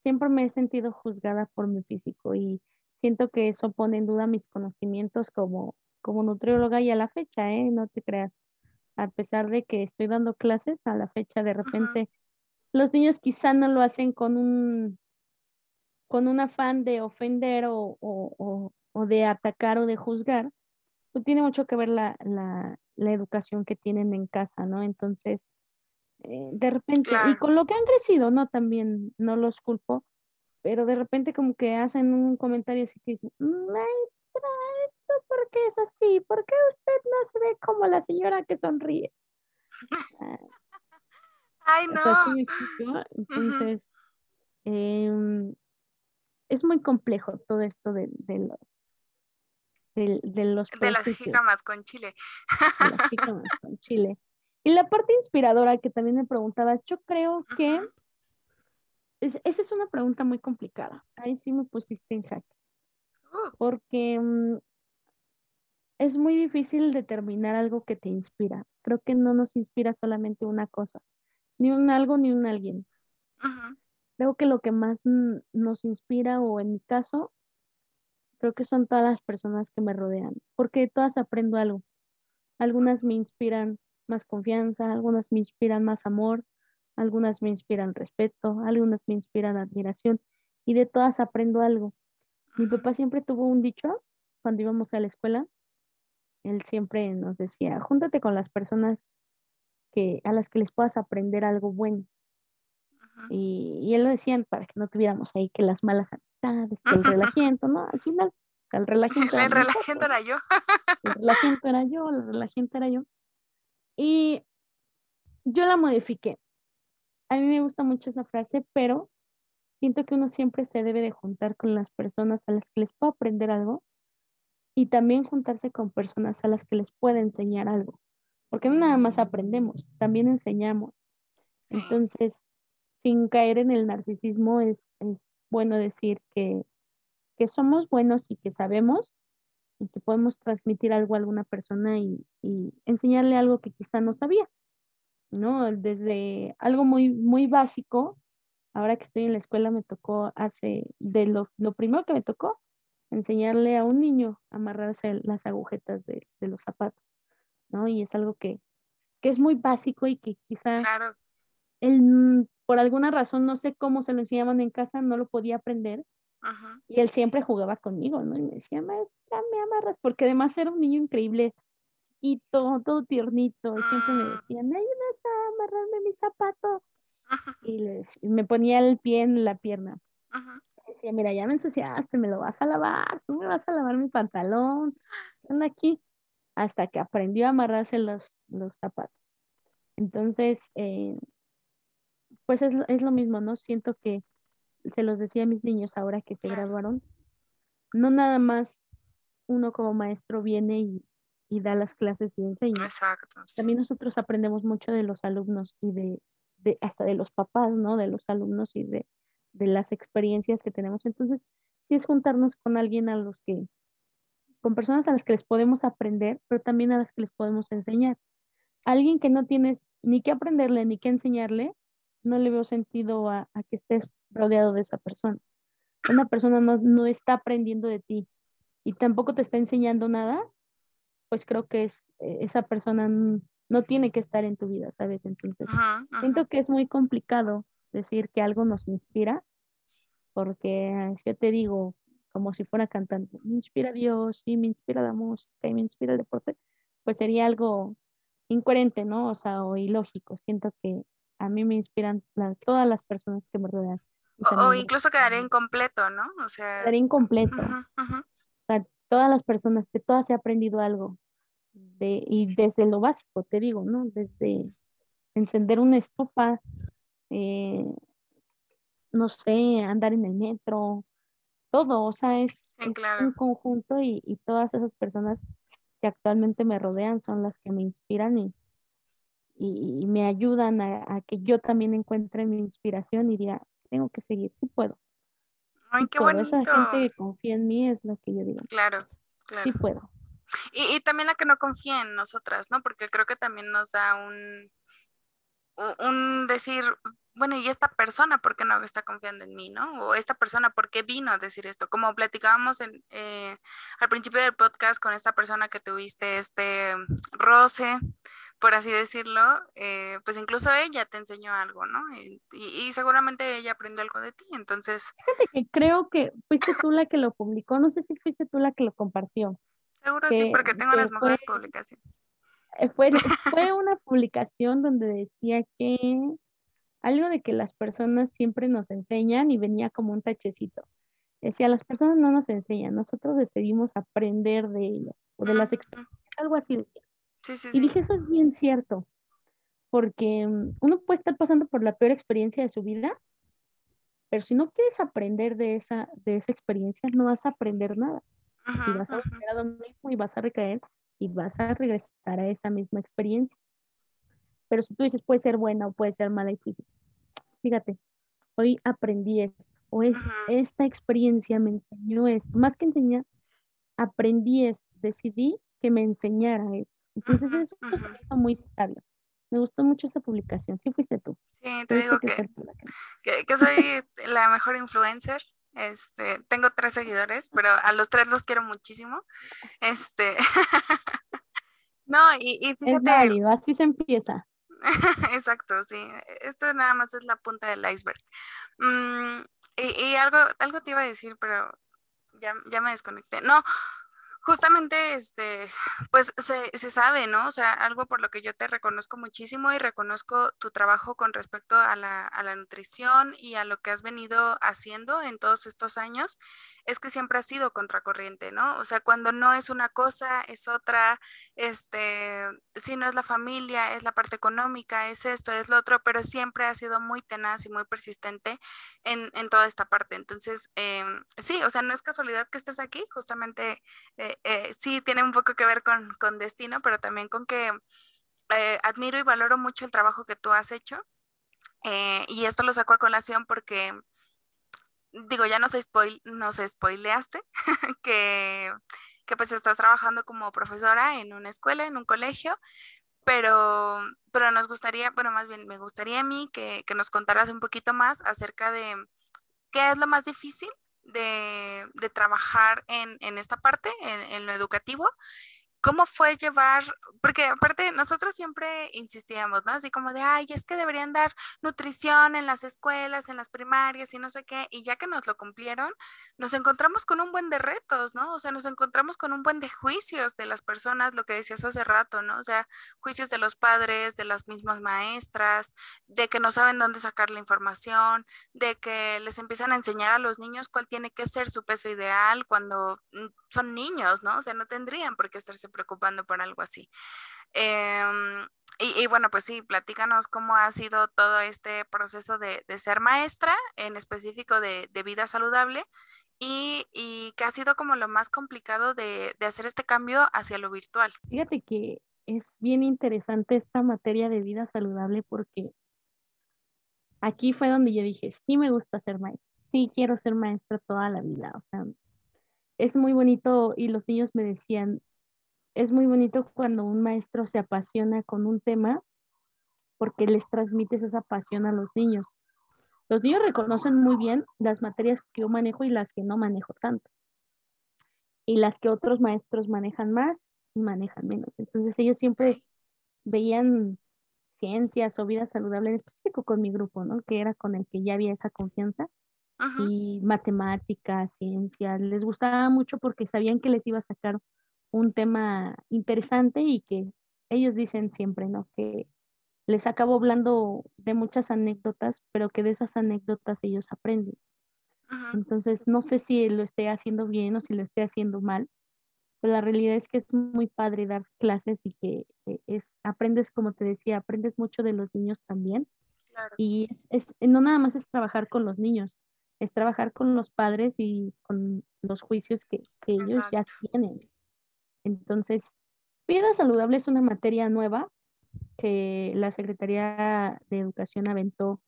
siempre me he sentido juzgada por mi físico y siento que eso pone en duda mis conocimientos como, como nutrióloga y a la fecha, ¿eh? No te creas. A pesar de que estoy dando clases, a la fecha de repente los niños quizá no lo hacen con un con un afán de ofender o, o, o, de atacar o de juzgar, pues tiene mucho que ver la, la, la educación que tienen en casa, ¿no? Entonces, eh, de repente, y con lo que han crecido, ¿no? También no los culpo, pero de repente como que hacen un comentario así que dicen, maestra, ¿esto por qué es así? ¿Por qué usted no se ve como la señora que sonríe? *laughs* Ay, no. Entonces, em, es muy complejo todo esto de, de los de, de los de las jícamas con chile. las jícamas *laughs* con chile. Y la parte inspiradora que también me preguntaba, yo creo que esa es una pregunta muy complicada. Ahí sí me pusiste en jaque. Uh. Porque mm, es muy difícil determinar algo que te inspira. Creo que no nos inspira solamente una cosa, ni un algo ni un alguien. Creo que lo que más nos inspira, o en mi caso, creo que son todas las personas que me rodean, porque todas aprendo algo. Algunas me inspiran más confianza, algunas me inspiran más amor, algunas me inspiran respeto, algunas me inspiran admiración y de todas aprendo algo. Mi papá siempre tuvo un dicho cuando íbamos a la escuela, él siempre nos decía, júntate con las personas que, a las que les puedas aprender algo bueno. Y, él lo decía para que no tuviéramos ahí que las malas amistades, que el *laughs* relajamiento, ¿no? Al final, el relajamiento el relajamiento era yo. El relajamiento era yo, el relajamiento era yo. Y yo la modifiqué. A mí me gusta mucho esa frase, pero siento que uno siempre se debe de juntar con las personas a las que les puedo aprender algo y también juntarse con personas a las que les pueda enseñar algo. Porque no nada más aprendemos, también enseñamos. Entonces, sin caer en el narcisismo, es, bueno decir que, que somos buenos y que sabemos, y que podemos transmitir algo a alguna persona y, enseñarle algo que quizá no sabía, ¿no? Desde algo muy, muy básico, ahora que estoy en la escuela me tocó hace, de lo, primero que me tocó, enseñarle a un niño a amarrarse las agujetas de, los zapatos, ¿no? Y es algo que, es muy básico y que quizá él, por alguna razón, no sé cómo se lo enseñaban en casa, no lo podía aprender, y él siempre jugaba conmigo, ¿no? Y me decía, maestra, me amarras, porque además era un niño increíble, y todo, todo tiernito, y siempre me ah. decía, me ayudas a amarrarme mi zapato. Y, le me ponía el pie en la pierna. Decía, mira, ya me ensuciaste, me lo vas a lavar, tú me vas a lavar mi pantalón, están aquí. Hasta que aprendió a amarrarse los, los zapatos. Entonces, eh, pues es, es lo mismo, ¿no? Siento que se los decía a mis niños ahora que se graduaron, no nada más uno como maestro viene y, da las clases y enseña. Exacto. También nosotros aprendemos mucho de los alumnos y de, hasta de los papás, ¿no? De los alumnos y de, las experiencias que tenemos. Entonces, sí es juntarnos con alguien a los que, con personas a las que les podemos aprender, pero también a las que les podemos enseñar. alguien que no tienes ni que aprenderle ni que enseñarle, no le veo sentido a, que estés rodeado de esa persona. Una persona no, está aprendiendo de ti y tampoco te está enseñando nada, pues creo que es, eh, esa persona no tiene que estar en tu vida, ¿sabes? Entonces, siento que es muy complicado decir que algo nos inspira, porque si yo te digo, como si fuera cantante, me inspira Dios, y me inspira la música, y me inspira el deporte, pues sería algo incoherente, ¿no? O sea, o ilógico. Siento que a mí me inspiran todas las personas que me rodean. O, incluso quedaría incompleto, ¿no? O sea... Quedaría incompleto. O sea, todas las personas, de todas he aprendido algo. De, y desde lo básico, te digo, ¿no? Desde encender una estufa, eh, no sé, andar en el metro, todo, o sea, es, un conjunto y, y, todas esas personas que actualmente me rodean son las que me inspiran y, y, me ayudan a, que yo también encuentre mi inspiración y diga, tengo que seguir, sí puedo. Ay, qué bonito. Esa gente que confía en mí es lo que yo digo. Claro, claro. Sí puedo. Y, y también la que no confía en nosotras, ¿no? Porque creo que también nos da un, un decir, bueno, ¿y esta persona por qué no está confiando en mí, no? O esta persona, ¿por qué vino a decir esto? Como platicábamos en, eh, al principio del podcast con esta persona que tuviste, este roce, por así decirlo, eh, pues incluso ella te enseñó algo, ¿no? Y, seguramente ella aprendió algo de ti, entonces... Fíjate que creo que fuiste tú la que lo publicó, no sé si fuiste tú la que lo compartió. Seguro sí, porque tengo las mejores publicaciones. Eh, fue, *laughs* fue una publicación donde decía que algo de que las personas siempre nos enseñan y venía como un tachecito. Decía, las personas no nos enseñan, nosotros decidimos aprender de ellas o de las experiencias, algo así decía. y dije, eso es bien cierto, porque mm, uno puede estar pasando por la peor experiencia de su vida, pero si no quieres aprender de esa, de esa experiencia, no vas a aprender nada. y vas a volver a lo mismo y vas a recaer y vas a regresar a esa misma experiencia. Pero si tú dices puede ser buena o puede ser mala y tú dices, fíjate, hoy aprendí esto, o es, esta experiencia me enseñó esto, más que enseñar, aprendí esto, decidí que me enseñara esto. Entonces eso me hizo muy sabio. Me gustó mucho esa publicación. Sí fuiste tú. Sí, te digo que, que, soy la mejor influencer. Este, tengo tres seguidores, pero a los tres los quiero muchísimo. Este, *laughs* no, y, y fíjate. Es válido, así se empieza. *laughs* Exacto, sí. Esto nada más es la punta del iceberg. Mm, y, algo, algo te iba a decir, pero ya, ya me desconecté. No, justamente, este, pues se, se, sabe, ¿no? O sea, algo por lo que yo te reconozco muchísimo y reconozco tu trabajo con respecto a la, a la nutrición y a lo que has venido haciendo en todos estos años, es que siempre has sido contracorriente, ¿no? O sea, cuando no es una cosa, es otra, este, si no es la familia, es la parte económica, es esto, es lo otro, pero siempre ha sido muy tenaz y muy persistente en, en toda esta parte. Entonces, em, sí, o sea, no es casualidad que estés aquí, justamente. Eh, eh, sí tiene un poco que ver con, destino, pero también con que eh, admiro y valoro mucho el trabajo que tú has hecho. Eh, y esto lo saco a colación porque, digo, ya no se spoil, spoileaste *laughs* que, que pues estás trabajando como profesora en una escuela, en un colegio, pero, pero nos gustaría, bueno, más bien me gustaría a mí que, que nos contaras un poquito más acerca de qué es lo más difícil de, de trabajar en, en, esta parte, en, en, lo educativo, ¿Cómo fue llevar? Porque aparte nosotros siempre insistíamos, ¿no? Así como de, ay, es que deberían dar nutrición en las escuelas, en las primarias y no sé qué. Y ya que nos lo cumplieron, nos encontramos con un buen de retos, ¿no? O sea, nos encontramos con un buen de juicios de las personas, lo que decías hace rato, ¿no? O sea, juicios de los padres, de las mismas maestras, de que no saben dónde sacar la información, de que les empiezan a enseñar a los niños cuál tiene que ser su peso ideal cuando mm, son niños, ¿no? O sea, no tendrían por qué estarse preocupando por algo así. Em, y, bueno, pues sí, platícanos cómo ha sido todo este proceso de, ser maestra, en específico de, vida saludable, y, que ha sido como lo más complicado de, de hacer este cambio hacia lo virtual. Fíjate que es bien interesante esta materia de vida saludable porque aquí fue donde yo dije, sí me gusta ser maestra, sí quiero ser maestra toda la vida, o sea, es muy bonito y los niños me decían, es muy bonito cuando un maestro se apasiona con un tema porque les transmites esa pasión a los niños. Los niños reconocen muy bien las materias que yo manejo y las que no manejo tanto. Y las que otros maestros manejan más y manejan menos. Entonces ellos siempre veían ciencias o vida saludable en específico con mi grupo, ¿no? Que era con el que ya había esa confianza. Y matemáticas, ciencias, les gustaba mucho porque sabían que les iba a sacar un tema interesante y que ellos dicen siempre, ¿no? Que les acabo hablando de muchas anécdotas, pero que de esas anécdotas ellos aprenden. Entonces, no sé si lo esté haciendo bien o si lo esté haciendo mal, pero la realidad es que es muy padre dar clases y que es, aprendes, como te decía, aprendes mucho de los niños también. Y es, no nada más es trabajar con los niños, es trabajar con los padres y con los juicios que, que ellos ya tienen. Entonces, vida saludable es una materia nueva que la Secretaría de Educación aventó,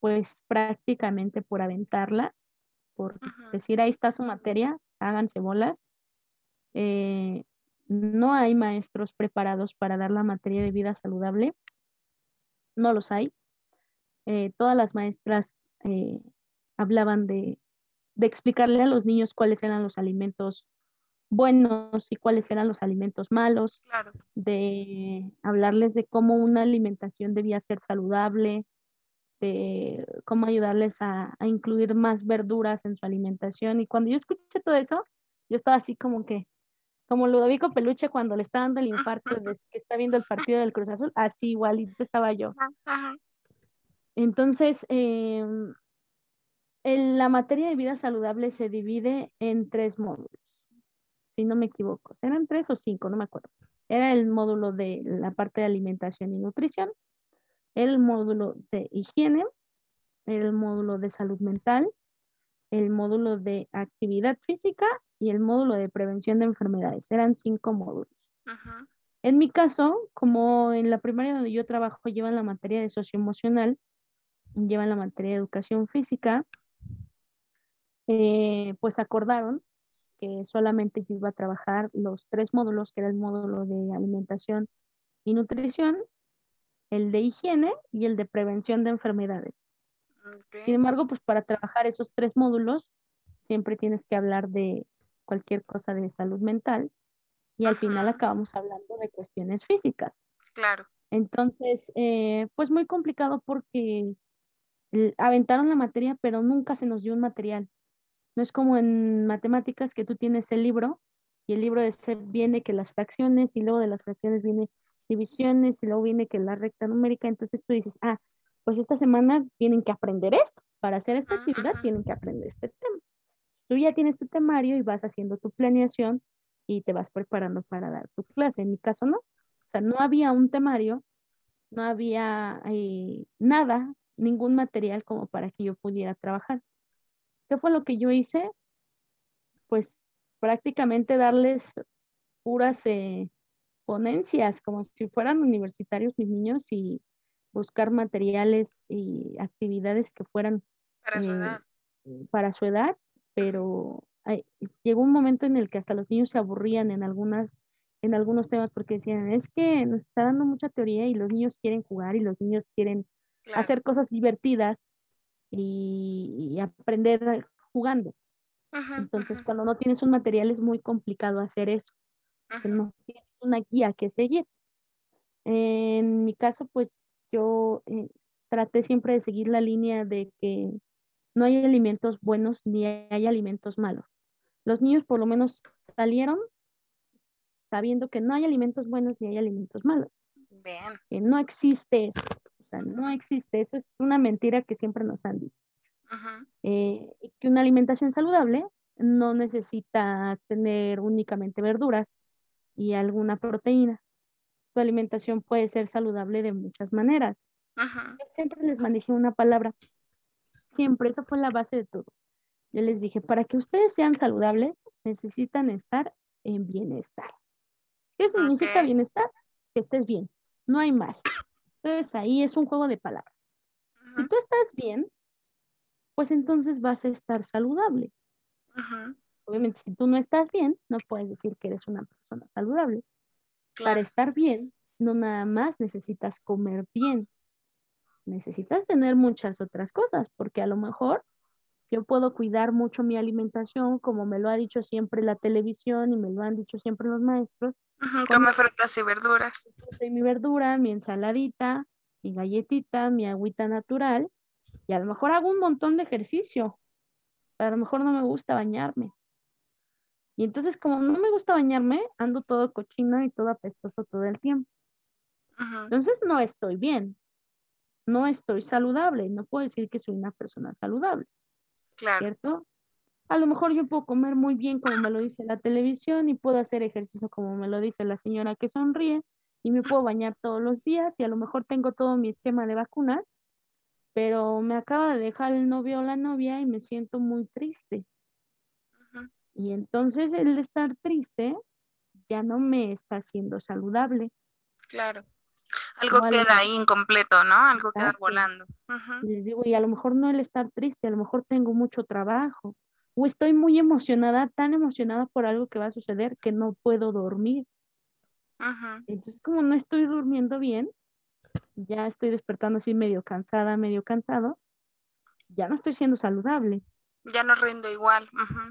pues prácticamente por aventarla, por decir ahí está su materia, háganse bolas. Eh, no hay maestros preparados para dar la materia de vida saludable, no los hay. Eh, todas las maestras eh, hablaban de, de explicarle a los niños cuáles eran los alimentos buenos y cuáles eran los alimentos malos, de hablarles de cómo una alimentación debía ser saludable, de cómo ayudarles a, incluir más verduras en su alimentación. Y cuando yo escuché todo eso, yo estaba así como que, como Ludovico Peluche cuando le está dando el infarto *laughs* de que está viendo el partido del Cruz Azul, así igualito estaba yo. Entonces, em, la materia de vida saludable se divide en tres módulos si no me equivoco. Eran tres o cinco, no me acuerdo. Era el módulo de la parte de alimentación y nutrición, el módulo de higiene, el módulo de salud mental, el módulo de actividad física y el módulo de prevención de enfermedades. Eran cinco módulos. En mi caso, como en la primaria donde yo trabajo llevan la materia de socioemocional, llevan la materia de educación física, eh, pues acordaron que solamente yo iba a trabajar los tres módulos, que era el módulo de alimentación y nutrición, el de higiene y el de prevención de enfermedades. Sin embargo, pues para trabajar esos tres módulos, siempre tienes que hablar de cualquier cosa de salud mental y al final acabamos hablando de cuestiones físicas. Claro. Entonces, eh, pues muy complicado porque aventaron la materia, pero nunca se nos dio un material. No es como en matemáticas que tú tienes el libro y el libro de ser viene que las fracciones y luego de las fracciones viene divisiones y luego viene que la recta numérica. Entonces tú dices, ah, pues esta semana tienen que aprender esto. Para hacer esta actividad tienen que aprender este tema. Tú ya tienes tu temario y vas haciendo tu planeación y te vas preparando para dar tu clase. En mi caso no. O sea, no había un temario, no había eh, nada, ningún material como para que yo pudiera trabajar. ¿Qué fue lo que yo hice? Pues prácticamente darles puras eh, ponencias, como si fueran universitarios mis niños y buscar materiales y actividades que fueran para su eh, edad, para su edad pero llegó un momento en el que hasta los niños se aburrían en algunas en algunos temas porque decían, es que nos está dando mucha teoría y los niños quieren jugar y los niños quieren hacer cosas divertidas y, aprender jugando. Entonces, cuando no tienes un material es muy complicado hacer eso. No tienes una guía que seguir. En mi caso, pues yo eh, traté siempre de seguir la línea de que no hay alimentos buenos ni hay alimentos malos. Los niños por lo menos salieron sabiendo que no hay alimentos buenos ni hay alimentos malos. Que no existe eso no existe, eso es una mentira que siempre nos han dicho. Eh, que una alimentación saludable no necesita tener únicamente verduras y alguna proteína. Tu alimentación puede ser saludable de muchas maneras. Yo siempre les manejé una palabra, siempre, esa fue la base de todo. Yo les dije, para que ustedes sean saludables, necesitan estar en bienestar. ¿Qué significa bienestar? Que estés bien, no hay más. Entonces ahí es un juego de palabras. Si tú estás bien, pues entonces vas a estar saludable. obviamente si tú no estás bien, no puedes decir que eres una persona saludable. Para estar bien, no nada más necesitas comer bien, necesitas tener muchas otras cosas, porque a lo mejor yo puedo cuidar mucho mi alimentación, como me lo ha dicho siempre la televisión y me lo han dicho siempre los maestros. come frutas y verduras. mi verdura, mi ensaladita, mi galletita, mi agüita natural, y a lo mejor hago un montón de ejercicio, a lo mejor no me gusta bañarme. Y entonces como no me gusta bañarme, ando todo cochino y todo apestoso todo el tiempo. Entonces no estoy bien, no estoy saludable, no puedo decir que soy una persona saludable. Claro. ¿Cierto? A lo mejor yo puedo comer muy bien como me lo dice la televisión y puedo hacer ejercicio como me lo dice la señora que sonríe y me puedo bañar todos los días y a lo mejor tengo todo mi esquema de vacunas, pero me acaba de dejar el novio o la novia y me siento muy triste. Y entonces el estar triste ya no me está haciendo saludable. Claro. Algo queda ahí incompleto, ¿no? Algo queda volando. Les digo, y a lo mejor no el estar triste, a lo mejor tengo mucho trabajo o estoy muy emocionada, tan emocionada por algo que va a suceder que no puedo dormir. Entonces, como no estoy durmiendo bien, ya estoy despertando así medio cansada, medio cansado, ya no estoy siendo saludable. Ya no rindo igual.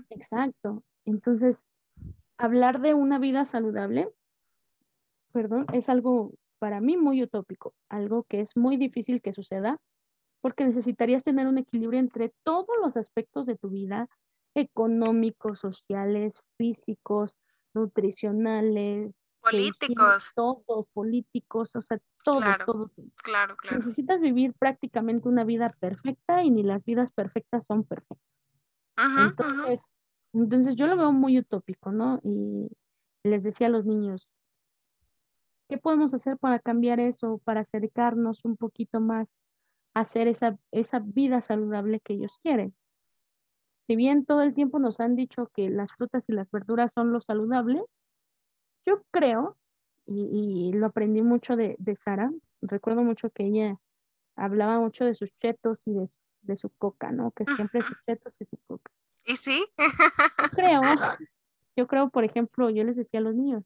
Exacto. Entonces, hablar de una vida saludable, perdón, es algo para mí muy utópico, algo que es muy difícil que suceda, porque necesitarías tener un equilibrio entre todos los aspectos de tu vida, económicos, sociales, físicos, nutricionales, políticos, todos, políticos, o sea, todo, todo. Claro, claro. Necesitas vivir prácticamente una vida perfecta y ni las vidas perfectas son perfectas. entonces, entonces yo lo veo muy utópico, ¿no? Y les decía a los niños, ¿Qué podemos hacer para cambiar eso, para acercarnos un poquito más a hacer esa, esa vida saludable que ellos quieren? Si bien todo el tiempo nos han dicho que las frutas y las verduras son lo saludable, yo creo, y, lo aprendí mucho de, Sara, recuerdo mucho que ella hablaba mucho de sus chetos y de, su coca, ¿no? Que siempre sus chetos y su coca. ¿Y sí? Yo creo, *laughs* yo creo, por ejemplo, yo les decía a los niños,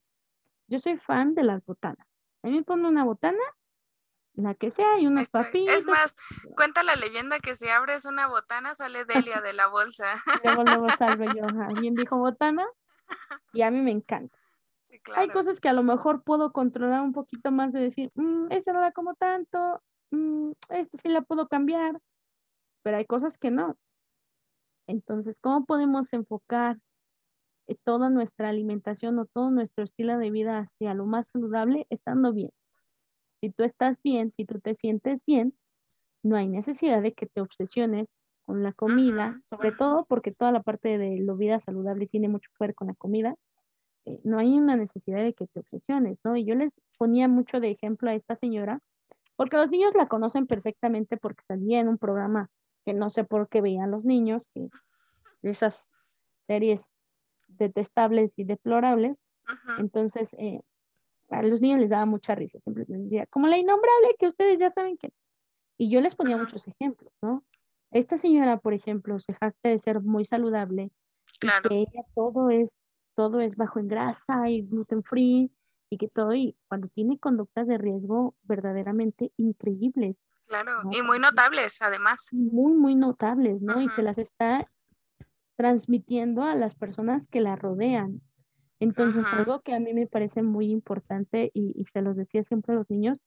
yo soy fan de las botanas. A mí me pone una botana, la que sea, y unas papitas. Es más, cuenta la leyenda que si abres una botana sale Delia de la bolsa. *laughs* luego, luego *laughs* salgo yo. Alguien dijo botana y a mí me encanta. Hay cosas que a lo mejor puedo controlar un poquito más de decir, mmm, esa no la como tanto, mmm, esta sí la puedo cambiar, pero hay cosas que no. Entonces, ¿cómo podemos enfocar toda nuestra alimentación o todo nuestro estilo de vida hacia lo más saludable estando bien. Si tú estás bien, si tú te sientes bien, no hay necesidad de que te obsesiones con la comida, sobre todo porque toda la parte de la vida saludable tiene mucho que ver con la comida. Eh, no hay una necesidad de que te obsesiones, ¿no? Y yo les ponía mucho de ejemplo a esta señora, porque los niños la conocen perfectamente porque salía en un programa que no sé por qué veían los niños, que de esas series detestables y deplorables. Entonces, eh, a los niños les daba mucha risa, siempre les decía, como la innombrable que ustedes ya saben que... Y yo les ponía muchos ejemplos, ¿no? Esta señora, por ejemplo, se jacta de ser muy saludable, claro. que ella todo es, todo es bajo en grasa y gluten free, y que todo, y cuando tiene conductas de riesgo verdaderamente increíbles. Claro, y muy notables además. Muy, muy notables, ¿no? Y se las está transmitiendo a las personas que la rodean. Entonces, algo que a mí me parece muy importante y, se los decía siempre a los niños,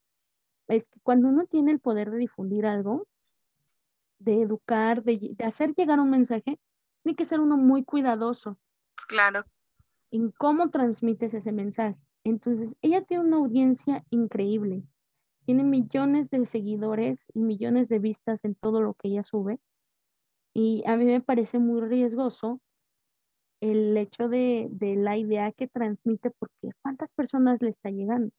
es que cuando uno tiene el poder de difundir algo, de educar, de, hacer llegar un mensaje, tiene que ser uno muy cuidadoso. Claro. En cómo transmites ese mensaje. Entonces, ella tiene una audiencia increíble. Tiene millones de seguidores y millones de vistas en todo lo que ella sube. Y a mí me parece muy riesgoso el hecho de, la idea que transmite, porque ¿cuántas personas le está llegando?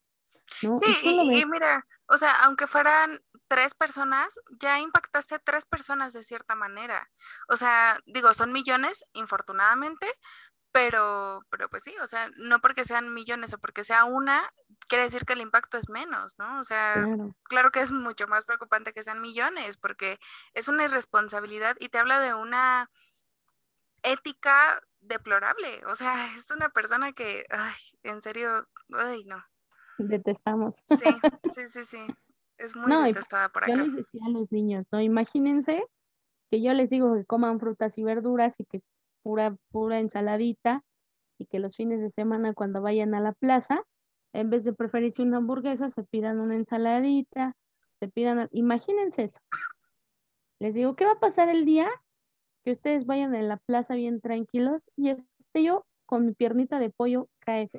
¿no? Sí, y, mira, o sea, aunque fueran tres personas, ya impactaste a tres personas de cierta manera. O sea, digo, son millones, infortunadamente, pero, pero pues sí, o sea, no porque sean millones o porque sea una, quiere decir que el impacto es menos, ¿no? O sea, claro. que es mucho más preocupante que sean millones, porque es una irresponsabilidad y te habla de una ética deplorable. O sea, *laughs* es una persona que, ay, en serio, ay, no. Detestamos. Sí, *laughs* sí, sí, sí. Es muy detestada por acá. Yo les decía a los niños, ¿no? Imagínense que yo les digo que coman frutas y verduras y que pura, pura ensaladita y que los fines de semana cuando vayan a la plaza, en vez de preferirse una hamburguesa, se pidan una ensaladita, se pidan, imagínense eso. Les digo, ¿qué va a pasar el día que ustedes vayan a la plaza bien tranquilos y este yo con mi piernita de pollo cae?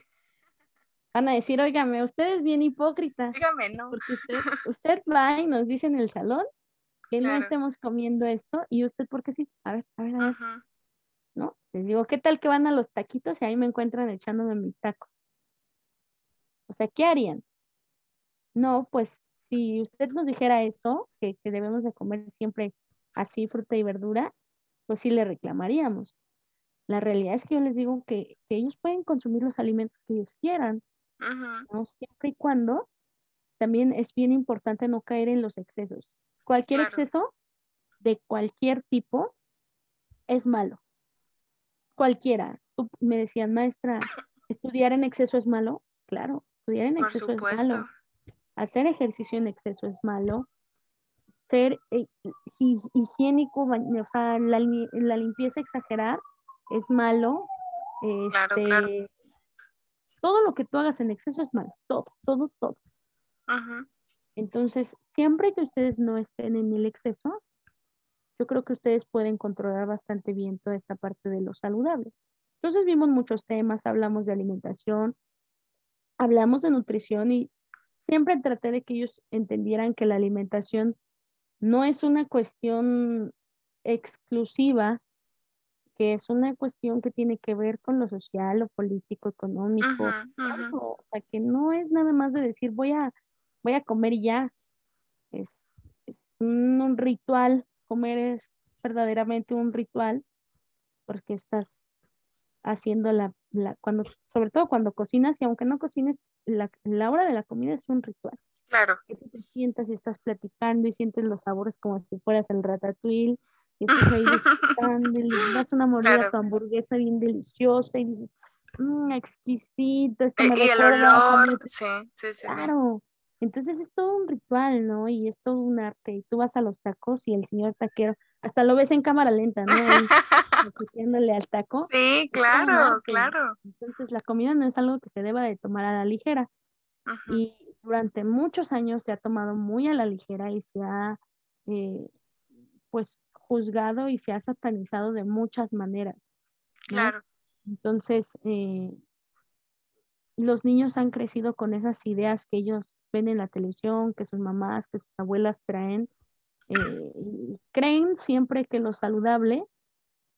Van a decir, óigame, usted es bien hipócrita. Dígame, no. Porque usted, usted va y nos dice en el salón que no estemos comiendo esto y usted, ¿por qué sí? A ver, a ver, a ver. ¿No? Les digo, ¿qué tal que van a los taquitos y ahí me encuentran echándome mis tacos? O sea, ¿qué harían? No, pues si usted nos dijera eso, que, debemos de comer siempre así fruta y verdura, pues sí le reclamaríamos. La realidad es que yo les digo que, ellos pueden consumir los alimentos que ellos quieran, ¿no? Siempre y cuando también es bien importante no caer en los excesos. Cualquier exceso de cualquier tipo es malo. Cualquiera. me decían, maestra, ¿estudiar en exceso es malo? Claro, estudiar en exceso es malo. Hacer ejercicio en exceso es malo. Ser eh, higiénico, o sea, la, limpieza exagerar es malo. claro, este, claro. Todo lo que tú hagas en exceso es malo. Todo, todo, todo. Ajá. Entonces, siempre que ustedes no estén en el exceso, yo creo que ustedes pueden controlar bastante bien toda esta parte de lo saludable. Entonces vimos muchos temas, hablamos de alimentación, hablamos de nutrición y siempre traté de que ellos entendieran que la alimentación no es una cuestión exclusiva, que es una cuestión que tiene que ver con lo social, lo político, económico, o sea, que no es nada más de decir voy a voy a comer y ya. Es, un, ritual, comer es verdaderamente un ritual, porque estás haciendo la, cuando, sobre todo cuando cocinas, y aunque no cocines, la, la hora de la comida es un ritual. Claro. Que tú te sientas y estás platicando y sientes los sabores como si fueras el ratatouille, y *laughs* estás ahí y das una mordida a tu hamburguesa bien deliciosa y dices, mmm, exquisito. Esto me y el olor, sí, sí, sí. Claro, entonces es todo un ritual, ¿no? Y es todo un arte. Y tú vas a los tacos y el señor taquero, hasta lo ves en cámara lenta, ¿no? *laughs* Al taco. Sí, claro, claro. Entonces la comida no es algo que se deba de tomar a la ligera. Y durante muchos años se ha tomado muy a la ligera y se ha, eh, pues, juzgado y se ha satanizado de muchas maneras. Claro. Entonces, eh, los niños han crecido con esas ideas que ellos ven en la televisión, que sus mamás, que sus abuelas traen, eh, creen siempre que lo saludable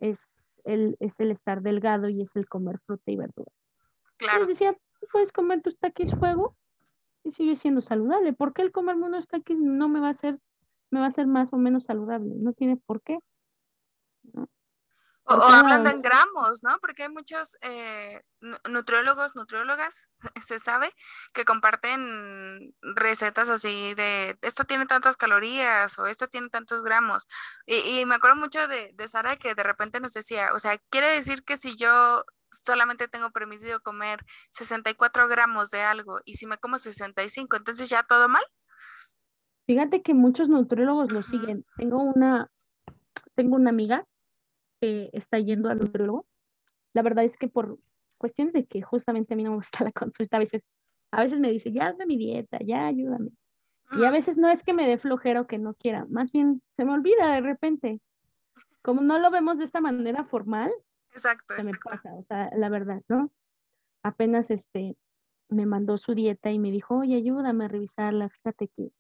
es el, es el estar delgado y es el comer fruta y verdura. Claro. Les decía, puedes comer tus taquis fuego y sigue siendo saludable. ¿Por qué el comerme unos taquis no me va a hacer, me va a hacer más o menos saludable? No tiene por qué. O, hablando en gramos, ¿no? Porque hay muchos eh, nutriólogos, nutriólogas, *laughs* se sabe, que comparten recetas así de esto tiene tantas calorías o esto tiene tantos gramos. Y, me acuerdo mucho de, de, Sara que de repente nos decía, o sea, quiere decir que si yo solamente tengo permitido comer 64 gramos de algo y si me como 65, entonces ya todo mal. Fíjate que muchos nutriólogos lo siguen. Tengo una, tengo una amiga está yendo al nutriólogo. La verdad es que por cuestiones de que justamente a mí no me gusta *laughs* la consulta, a veces, a veces me dice, ya hazme mi dieta, ya ayúdame. Y a veces no es que me dé flojero que no quiera, más bien se me olvida de repente. Como no lo vemos de esta manera formal, exacto, se me pasa, o sea, la verdad, ¿no? Apenas este me mandó su dieta y me dijo, oye, ayúdame a revisarla, fíjate que,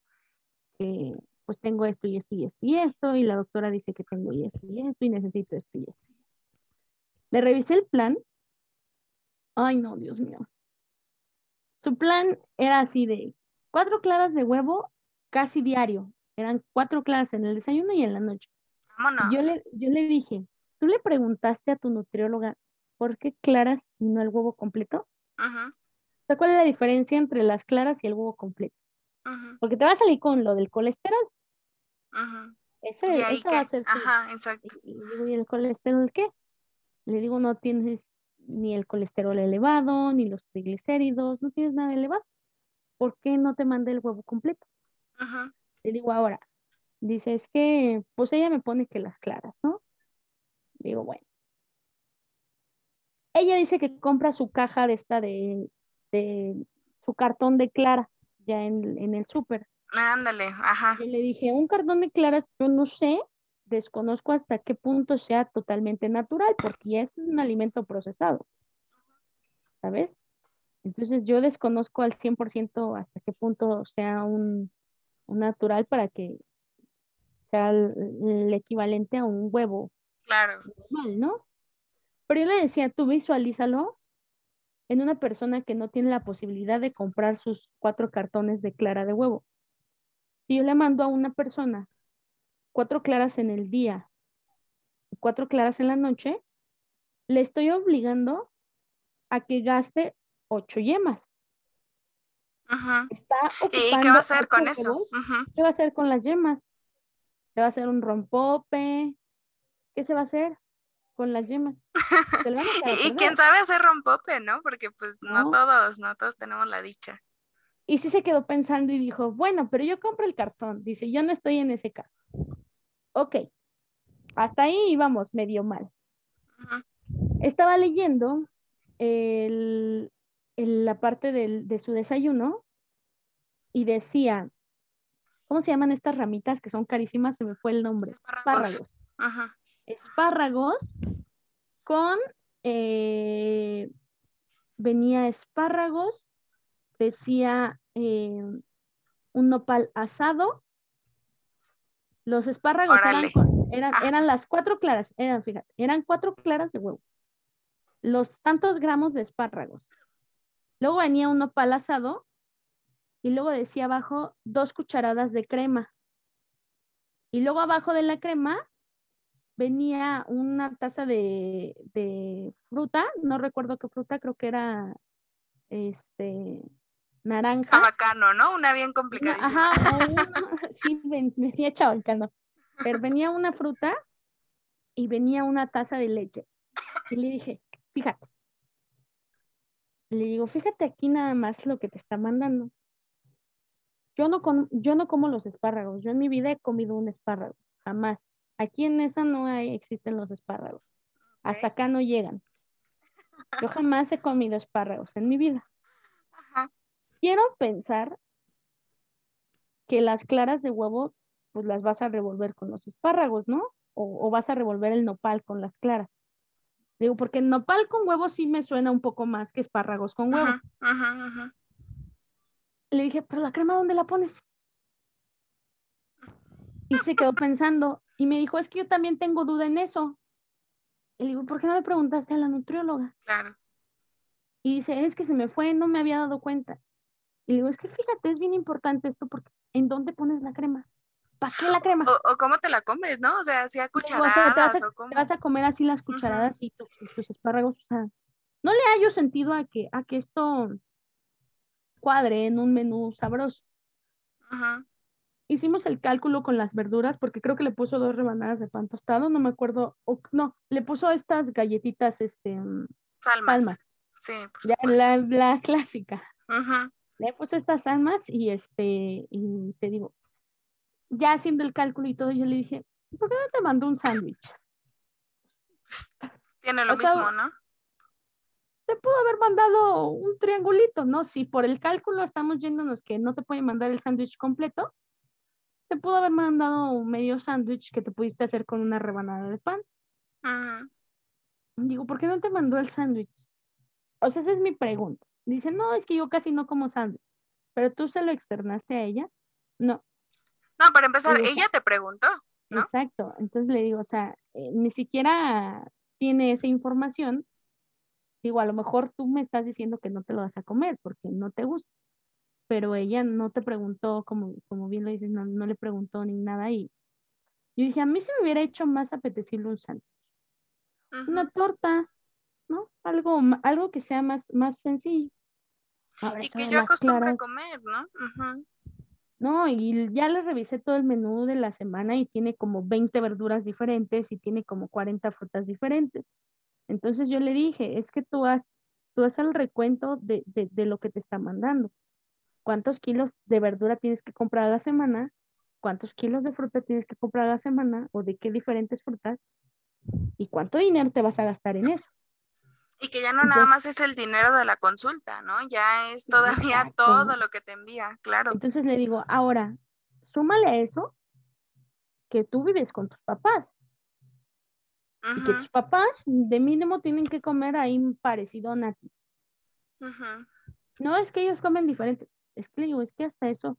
que pues tengo esto y esto y esto y esto, y la doctora dice que tengo y esto y esto, y necesito esto y esto. Le revisé el plan. Ay, no, Dios mío. Su plan era así de cuatro claras de huevo casi diario. Eran cuatro claras en el desayuno y en la noche. Vámonos. Yo le, yo le dije, ¿tú le preguntaste a tu nutrióloga por qué claras y no el huevo completo? Ajá. ¿Cuál es la diferencia entre las claras y el huevo completo? Porque te va a salir con lo del colesterol. Ese, eso va a ser. Ajá, exacto. Y, digo, ¿y el colesterol qué? Le digo, no tienes ni el colesterol elevado, ni los triglicéridos, no tienes nada elevado. ¿Por qué no te manda el huevo completo? Le digo, ahora, dice, es que, pues ella me pone que las claras, ¿no? Le digo, bueno. Ella dice que compra su caja de esta de, su cartón de clara ya en, en el súper. Ándale, ajá. Yo le dije, un cartón de claras, yo no sé, desconozco hasta qué punto sea totalmente natural, porque es un alimento procesado. ¿Sabes? Entonces yo desconozco al 100% hasta qué punto sea un, natural para que sea el, equivalente a un huevo. Claro. Normal, ¿no? Pero yo le decía, tú visualízalo en una persona que no tiene la posibilidad de comprar sus cuatro cartones de clara de huevo. Si yo le mando a una persona cuatro claras en el día y cuatro claras en la noche, le estoy obligando a que gaste ocho yemas. ¿Y qué va a hacer con eso? ¿Qué va a hacer con las yemas? ¿Se va a hacer un rompope? ¿Qué se va a hacer con las yemas? *laughs* y, quién sabe hacer rompope, ¿no? Porque pues no. no todos, no todos tenemos la dicha. Y sí se quedó pensando y dijo, bueno, pero yo compro el cartón. Dice, yo no estoy en ese caso. Ok, hasta ahí íbamos medio mal. Estaba leyendo la parte de su desayuno y decía, ¿cómo se llaman estas ramitas que son carísimas? Se me fue el nombre. Espárragos. Espárragos con, eh, venía espárragos, decía eh, un nopal asado. Los espárragos eran, eran, las cuatro claras, eran, fíjate, eran cuatro claras de huevo. Los tantos gramos de espárragos. Luego venía un nopal asado y luego decía abajo dos cucharadas de crema. Y luego abajo de la crema venía una taza de, de, fruta, no recuerdo qué fruta, creo que era este naranja. Chabacano, ¿no? Una bien complicada. Ajá, *laughs* sí, venía chabacano. Pero venía una fruta y venía una taza de leche. Y le dije, fíjate. Le digo, fíjate aquí nada más lo que te está mandando. Yo no, yo no como los espárragos. Yo en mi vida he comido un espárrago. Jamás. Aquí en esa no hay, existen los espárragos. Hasta acá no llegan. Yo jamás he comido espárragos en mi vida quiero pensar que las claras de huevo, pues las vas a revolver con los espárragos, ¿no? O, vas a revolver el nopal con las claras. Digo, porque nopal con huevo sí me suena un poco más que espárragos con huevo. Le dije, pero la crema, ¿dónde la pones? Y se quedó pensando y me dijo, es que yo también tengo duda en eso. Y le digo, ¿por qué no le preguntaste a la nutrióloga? Claro. Y dice, es que se me fue, no me había dado cuenta. Y digo, es que fíjate, es bien importante esto porque ¿en dónde pones la crema? ¿Para qué la *gasps* crema? O, cómo te la comes, ¿no? O sea, así a cucharadas. te, vas a, comer así las cucharadas y tus, espárragos. O sea, no le hallo sentido a que, a que esto cuadre en un menú sabroso. Hicimos el cálculo con las verduras porque creo que le puso dos rebanadas de pan tostado, no me acuerdo, no, le puso estas galletitas, este, mm, salmas. Sí, ya, la, la, *laughs* clásica. Ajá le puso estas almas y este, y te digo, ya haciendo el cálculo y todo, yo le dije, ¿por qué no te mando un sándwich? *laughs* Tiene lo mismo, ¿no? Te pudo haber mandado un triangulito, ¿no? Si por el cálculo estamos yéndonos que no te puede mandar el sándwich completo, te pudo haber mandado un medio sándwich que te pudiste hacer con una rebanada de pan. Digo, ¿por qué no te mandó el sándwich? O sea, esa es mi pregunta. Dice, no, es que yo casi no como sándwich. Pero tú se lo externaste a ella. No. No, para empezar, ella te preguntó. ¿no? Exacto. Entonces le digo, o sea, eh, ni siquiera tiene esa información. Digo, a lo mejor tú me estás diciendo que no te lo vas a comer porque no te gusta. Pero ella no te preguntó, como, como bien lo dices, no, no le preguntó ni nada. Y yo dije, a mí se me hubiera hecho más apetecible un sándwich. Una torta, ¿no? Algo, algo que sea más, más sencillo. y que yo acostumbro a comer, ¿no? No, y ya le revisé todo el menú de la semana y tiene como 20 verduras diferentes y tiene como 40 frutas diferentes. Entonces yo le dije, es que tú has, tú has el recuento de, de lo que te está mandando. ¿Cuántos kilos de verdura tienes que comprar a la semana? ¿Cuántos kilos de fruta tienes que comprar a la semana? ¿O de qué diferentes frutas? ¿Y cuánto dinero te vas a gastar en eso? Y que ya no nada más es el dinero de la consulta, ¿no? Ya es todavía *laughs* todo lo que te envía, claro. Entonces le digo, ahora, súmale a eso que tú vives con tus papás. Y que tus papás de mínimo tienen que comer ahí parecido a ti. No es que ellos comen diferente. Es que digo, es que hasta eso.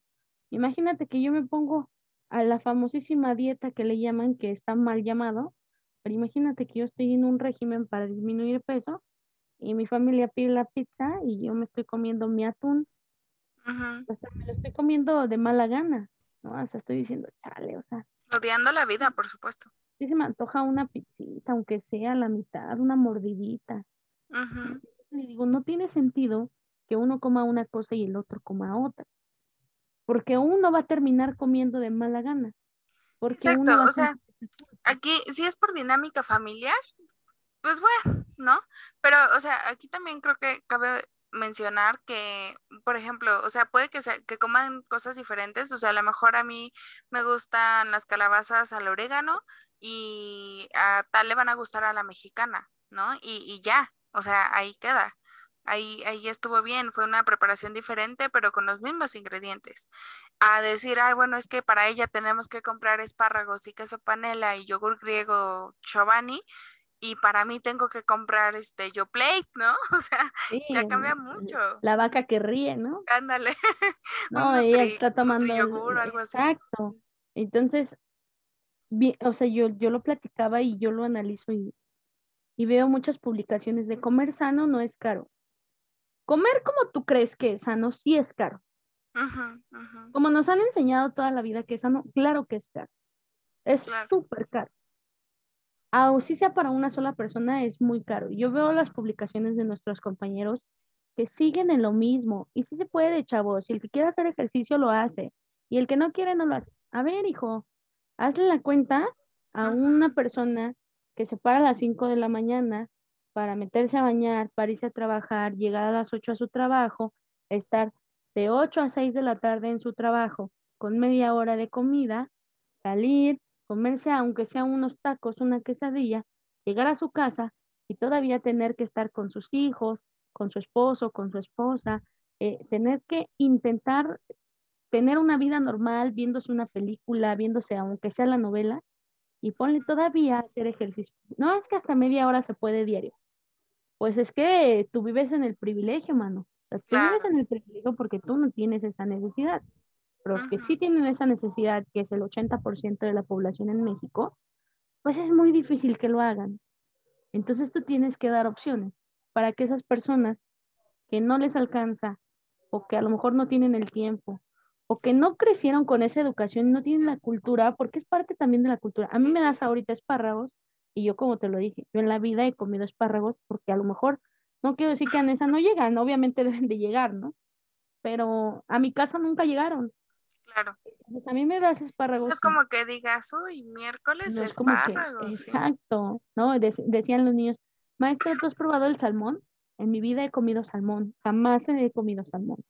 Imagínate que yo me pongo a la famosísima dieta que le llaman, que está mal llamado, pero imagínate que yo estoy en un régimen para disminuir peso y mi familia pide la pizza y yo me estoy comiendo mi atún. Hasta me lo estoy comiendo de mala gana, ¿no? Hasta estoy diciendo, chale, o sea. Odiando la vida, por supuesto. Sí se me antoja una pizzita, aunque sea la mitad, una mordidita. Y digo, no tiene sentido que uno coma una cosa y el otro coma otra. Porque uno va a terminar comiendo de mala gana. Porque Exacto, o sea, aquí si es por dinámica familiar, pues bueno, ¿no? Pero, o sea, aquí también creo que cabe mencionar que, por ejemplo, o sea, puede que, que coman cosas diferentes, o sea, a lo mejor a mí me gustan las calabazas al orégano y a tal le van a gustar a la mexicana, ¿no? Y, y ya, o sea, ahí queda. Ahí, ahí estuvo bien, fue una preparación diferente, pero con los mismos ingredientes. A decir, ay, bueno, es que para ella tenemos que comprar espárragos y queso panela y yogur griego Chobani, y para mí tengo que comprar este yo plate, ¿no? *laughs* O sea, ya cambia mucho. La vaca que ríe, ¿no? Ándale. *laughs* No, ella está tomando yogur algo así. Exacto. Entonces, o sea, yo, yo lo platicaba y yo lo analizo y, y veo muchas publicaciones de comer sano no es caro. Comer como tú crees que es sano sí es caro. Como nos han enseñado toda la vida que es sano, claro que es caro. Es súper caro si sea para una sola persona, es muy caro. Yo veo las publicaciones de nuestros compañeros que siguen en lo mismo. Y sí se puede, chavos. Si el que quiere hacer ejercicio lo hace. Y el que no quiere no lo hace. A ver, hijo, hazle la cuenta a una persona que se para a las 5 de la mañana para meterse a bañar, para irse a trabajar, llegar a las 8 a su trabajo, estar de 8 a 6 de la tarde en su trabajo con media hora de comida, salir, comerse aunque sea unos tacos, una quesadilla, llegar a su casa y todavía tener que estar con sus hijos, con su esposo, con su esposa, eh, tener que intentar tener una vida normal, viéndose una película, viéndose aunque sea la novela, y ponle todavía a hacer ejercicio. No es que hasta media hora se puede diario. Pues es que tú vives en el privilegio, mano. tú vives en el privilegio porque tú no tienes esa necesidad pero los que sí tienen esa necesidad, que es el 80% de la población en México, pues es muy difícil que lo hagan. Entonces tú tienes que dar opciones para que esas personas que no les alcanza o que a lo mejor no tienen el tiempo o que no crecieron con esa educación y no tienen la cultura, porque es parte también de la cultura. A mí me das ahorita espárragos y yo como te lo dije, yo en la vida he comido espárragos porque a lo mejor, no quiero decir que a esa no llegan, obviamente *laughs* deben de llegar, ¿no? Pero a mi casa nunca llegaron. Claro. Entonces a mí me das espárragos. es como que digas, uy, miércoles espárragos. exacto, ¿no? decían los niños, maestra, ¿tú has probado el salmón? En mi vida he comido salmón, jamás he comido salmón.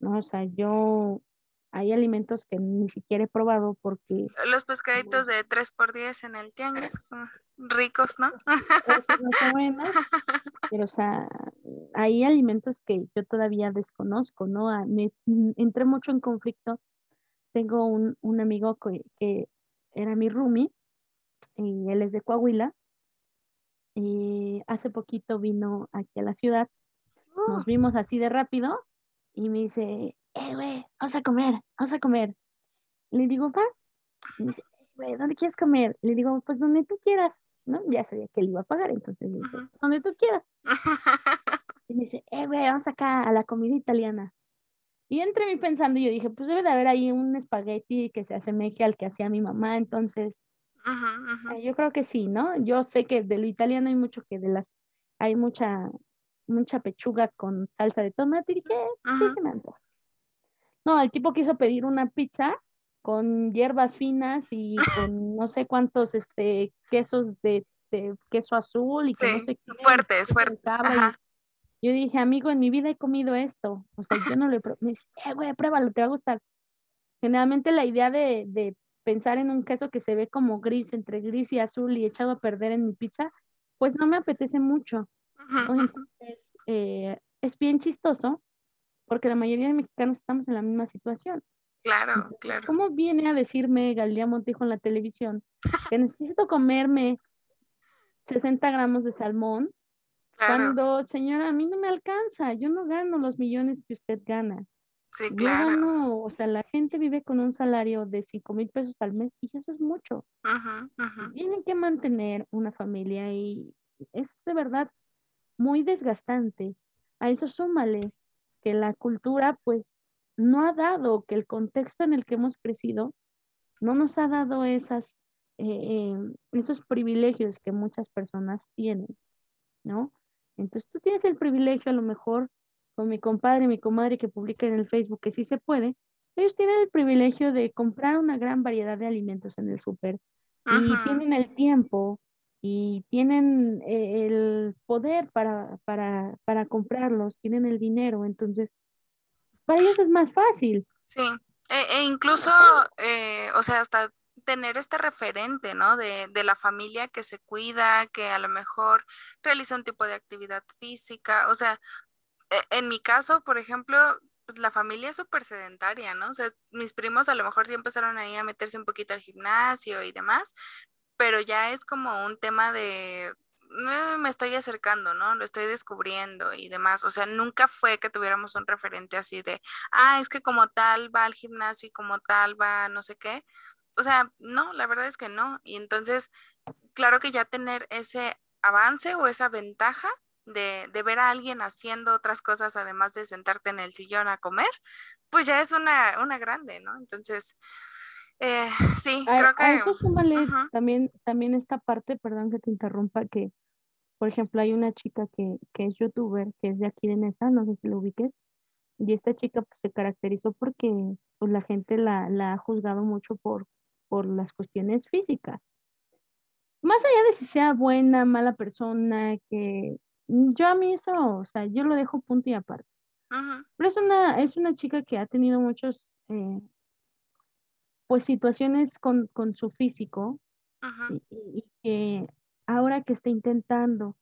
¿no? O sea, yo hay alimentos que ni siquiera he probado porque... Los pescaditos de 3 por 10 en el tianguis, mm, ricos, ¿no? pero o sea, hay alimentos que yo todavía desconozco, ¿no? Me, mm, entré mucho en conflicto tengo un, amigo que, era mi roomie y él es de Coahuila y hace poquito vino aquí a la ciudad, nos oh. vimos así de rápido y me dice, eh, güey, vamos a comer, vamos a comer. Le digo, va. Y me dice, eh, güey, ¿dónde quieres comer? Le digo, pues donde tú quieras, ¿no? Ya sabía que él iba a pagar, entonces le dice, donde tú quieras. *laughs* y me dice, eh, güey, vamos acá a la comida italiana. Y entre mí pensando, yo dije, pues debe de haber ahí un espagueti que se asemeje al que hacía mi mamá, entonces eh, yo creo que sí, ¿no? Yo sé que de lo italiano hay mucho que de las, hay mucha, mucha pechuga con salsa de tomate y dije, sí se me antoja. No, el tipo quiso pedir una pizza con hierbas finas y *laughs* con no sé cuántos este, quesos de queso azul y que no sé qué. Fuertes, fuertes. Yo dije, amigo, en mi vida he comido esto. O sea, yo no le... Me dice, eh, güey, pruébalo, te va a gustar. Generalmente la idea de, de pensar en un queso que se ve como gris, entre gris y azul y echado a perder en mi pizza, pues no me apetece mucho. Entonces, eh, es bien chistoso porque la mayoría de mexicanos estamos en la misma situación. Claro, claro. ¿Cómo viene a decirme Galía Montijo en la televisión que necesito comerme 60 gramos de salmón cuando, señora, a mí no me alcanza, yo no gano los millones que usted gana. Sí, claro. Yo gano, o sea, la gente vive con un salario de 5 mil pesos al mes y eso es mucho. Tienen que mantener una familia y es de verdad muy desgastante. A eso súmale que la cultura, pues, no ha dado, que el contexto en el que hemos crecido no nos ha dado esas, eh, em, esos privilegios que muchas personas tienen, ¿no? Entonces tú tienes el privilegio a lo mejor con mi compadre y mi comadre que publica en el Facebook que sí se puede, ellos tienen el privilegio de comprar una gran variedad de alimentos en el súper. Y tienen el tiempo y tienen eh, el poder para, para, para comprarlos, tienen el dinero, entonces para ellos es más fácil. Sí, e, e incluso, eh, o sea, hasta tener este referente, ¿no? De, de, la familia que se cuida, que a lo mejor realiza un tipo de actividad física. O sea, e, en mi caso, por ejemplo, pues la familia es súper sedentaria, ¿no? O sea, mis primos a lo mejor sí empezaron ahí a meterse un poquito al gimnasio y demás, pero ya es como un tema de me estoy acercando, ¿no? Lo estoy descubriendo y demás. O sea, nunca fue que tuviéramos un referente así de, ah, es que como tal va al gimnasio y como tal va no sé qué. O sea, no, la verdad es que no. Y entonces, claro que ya tener ese avance o esa ventaja de, de ver a alguien haciendo otras cosas además de sentarte en el sillón a comer, pues ya es una, una grande, ¿no? Entonces, eh, sí, creo que... A eso súmale también, también esta parte, perdón que te interrumpa, que por ejemplo hay una chica que, que es youtuber, que es de aquí de Nesa, no sé si lo ubiques, y esta chica pues, se caracterizó porque pues, la gente la, la, ha juzgado mucho por, por las cuestiones físicas. Más allá de si sea buena, mala persona, que yo a mí eso, o sea, yo lo dejo punto y aparte. Pero es una, es una chica que ha tenido muchos eh, pues situaciones con, su físico y, que ahora que está intentando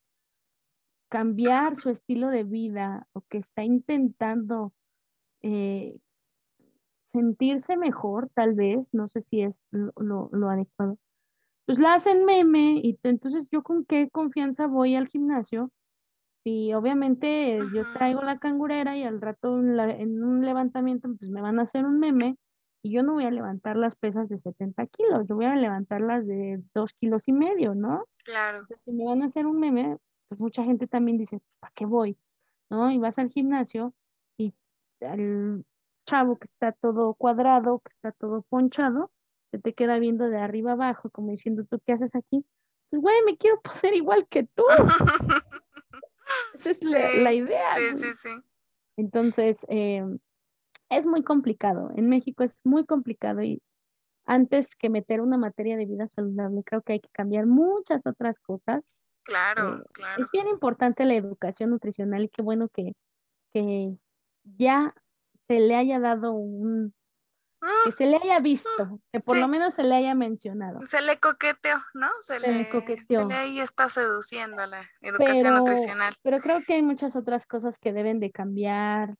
cambiar su estilo de vida o que está intentando eh, sentirse mejor, tal vez, no sé si es lo, lo, adecuado, pues la hacen meme y entonces yo con qué confianza voy al gimnasio si obviamente yo traigo la cangurera y al rato en, un levantamiento pues me van a hacer un meme y yo no voy a levantar las pesas de 70 kilos, yo voy a levantarlas de 2 kilos y medio, ¿no? Claro. si me van a hacer un meme, pues mucha gente también dice, ¿para qué voy? ¿No? Y vas al gimnasio y el chavo que está todo cuadrado, que está todo ponchado, se te queda viendo de arriba abajo, como diciendo, ¿tú qué haces aquí? Pues, güey, me quiero *laughs* poner igual que tú. Esa es la, idea. Sí, sí, sí. Entonces, eh, es muy complicado. En México es muy complicado y antes que meter una materia de vida saludable, creo que hay que cambiar muchas otras cosas. Claro, eh, claro. Es bien importante la educación nutricional y qué bueno que, que ya se le haya dado un, que se le haya visto, que por lo menos se le haya mencionado. Se le coqueteó, ¿no? Se, le, coqueteó. Se le ahí está seduciendo la educación nutricional. Pero creo que hay muchas otras cosas que deben de cambiar.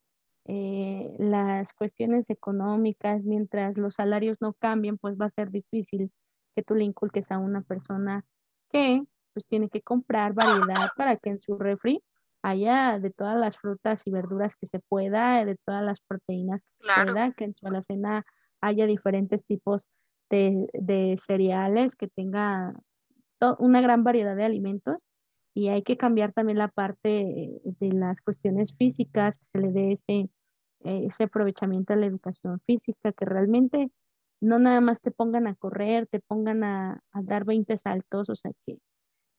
Eh, las cuestiones económicas, mientras los salarios no cambien, pues va a ser difícil que tú le inculques a una persona que pues tiene que comprar variedad para que en su refri haya de todas las frutas y verduras que se pueda, de todas las proteínas que se pueda, que en su alacena haya diferentes tipos de, cereales, que tenga una gran variedad de alimentos. Y hay que cambiar también la parte de las cuestiones físicas, que se le dé ese, ese aprovechamiento a la educación física, que realmente no nada más te pongan a correr, te pongan a, a dar 20 saltos, o sea, que,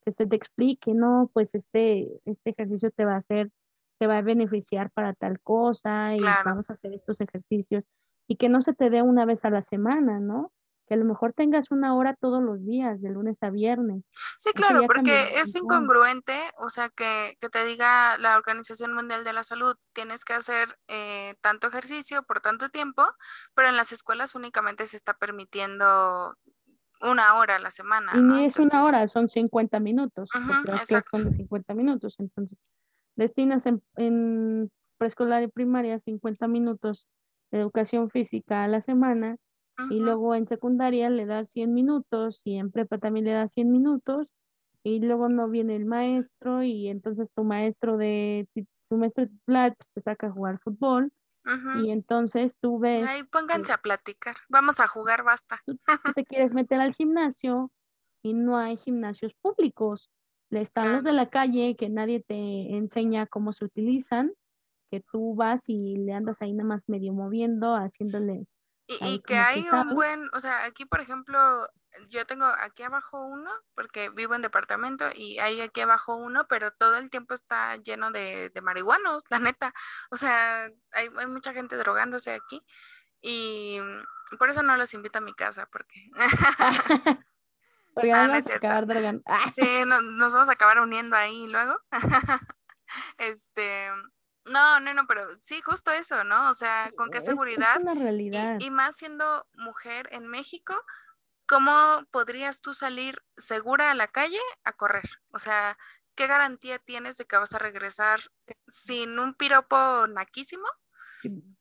que se te explique, no, pues este, este ejercicio te va a hacer, te va a beneficiar para tal cosa y vamos a hacer estos ejercicios y que no se te dé una vez a la semana, ¿no? que a lo mejor tengas una hora todos los días, de lunes a viernes. Sí, claro, porque es incongruente, o sea, que, te diga la Organización Mundial de la Salud, tienes que hacer eh, tanto ejercicio por tanto tiempo, pero en las escuelas únicamente se está permitiendo una hora a la semana. Y ni es una hora, son 50 minutos, las clases son de 50 minutos, entonces destinas en, en preescolar y primaria 50 minutos de educación física a la semana y luego en secundaria le das 100 minutos y en prepa también le das 100 minutos y luego no viene el maestro y entonces tu maestro de tu maestro titular pues, te saca a jugar fútbol y entonces tú ves Ay, pónganse a platicar, vamos a jugar, basta. Tú, *laughs* te quieres meter al gimnasio y no hay gimnasios públicos. Le están los de la calle que nadie te enseña cómo se utilizan, que tú vas y le andas ahí nada más medio moviendo, haciéndole y, que hay un buen, o sea, aquí por ejemplo, yo tengo aquí abajo uno, porque vivo en departamento, y hay aquí abajo uno, pero todo el tiempo está lleno de, de marihuanos, la neta. O sea, hay, hay, mucha gente drogándose aquí. Y por eso no los invito a mi casa, porque... *laughs* porque ah, vamos a acabar drogando. *laughs* sí, nos vamos a acabar uniendo ahí luego. *laughs* este, no, no, no, pero sí, justo eso, ¿no? O sea, con qué seguridad. realidad. Y, más siendo mujer en México, ¿cómo podrías tú salir segura a la calle a correr? O sea, ¿qué garantía tienes de que vas a regresar sin un piropo naquísimo?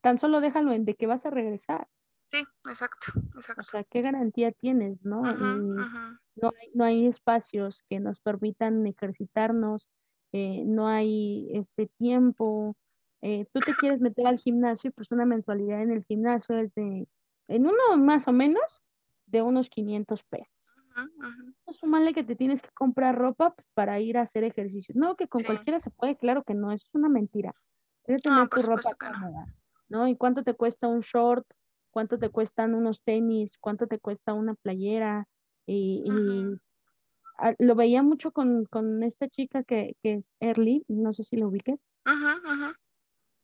Tan solo déjalo en de que vas a regresar. Sí, exacto, exacto. O sea, ¿qué garantía tienes, no? No, hay, no hay espacios que nos permitan ejercitarnos, eh, no hay este tiempo, eh, tú te quieres meter al gimnasio, pues una mensualidad en el gimnasio es de, en uno más o menos, de unos 500 pesos. Uh que te tienes que comprar ropa pues, para ir a hacer ejercicio. No, que con cualquiera se puede, claro que no, eso es una mentira. Debes tener tu ropa cómoda, no. ¿Y cuánto te cuesta un short? ¿Cuánto te cuestan unos tenis? ¿Cuánto te cuesta una playera? Y, y lo veía mucho con, esta chica que, es Early, no sé si lo ubiques.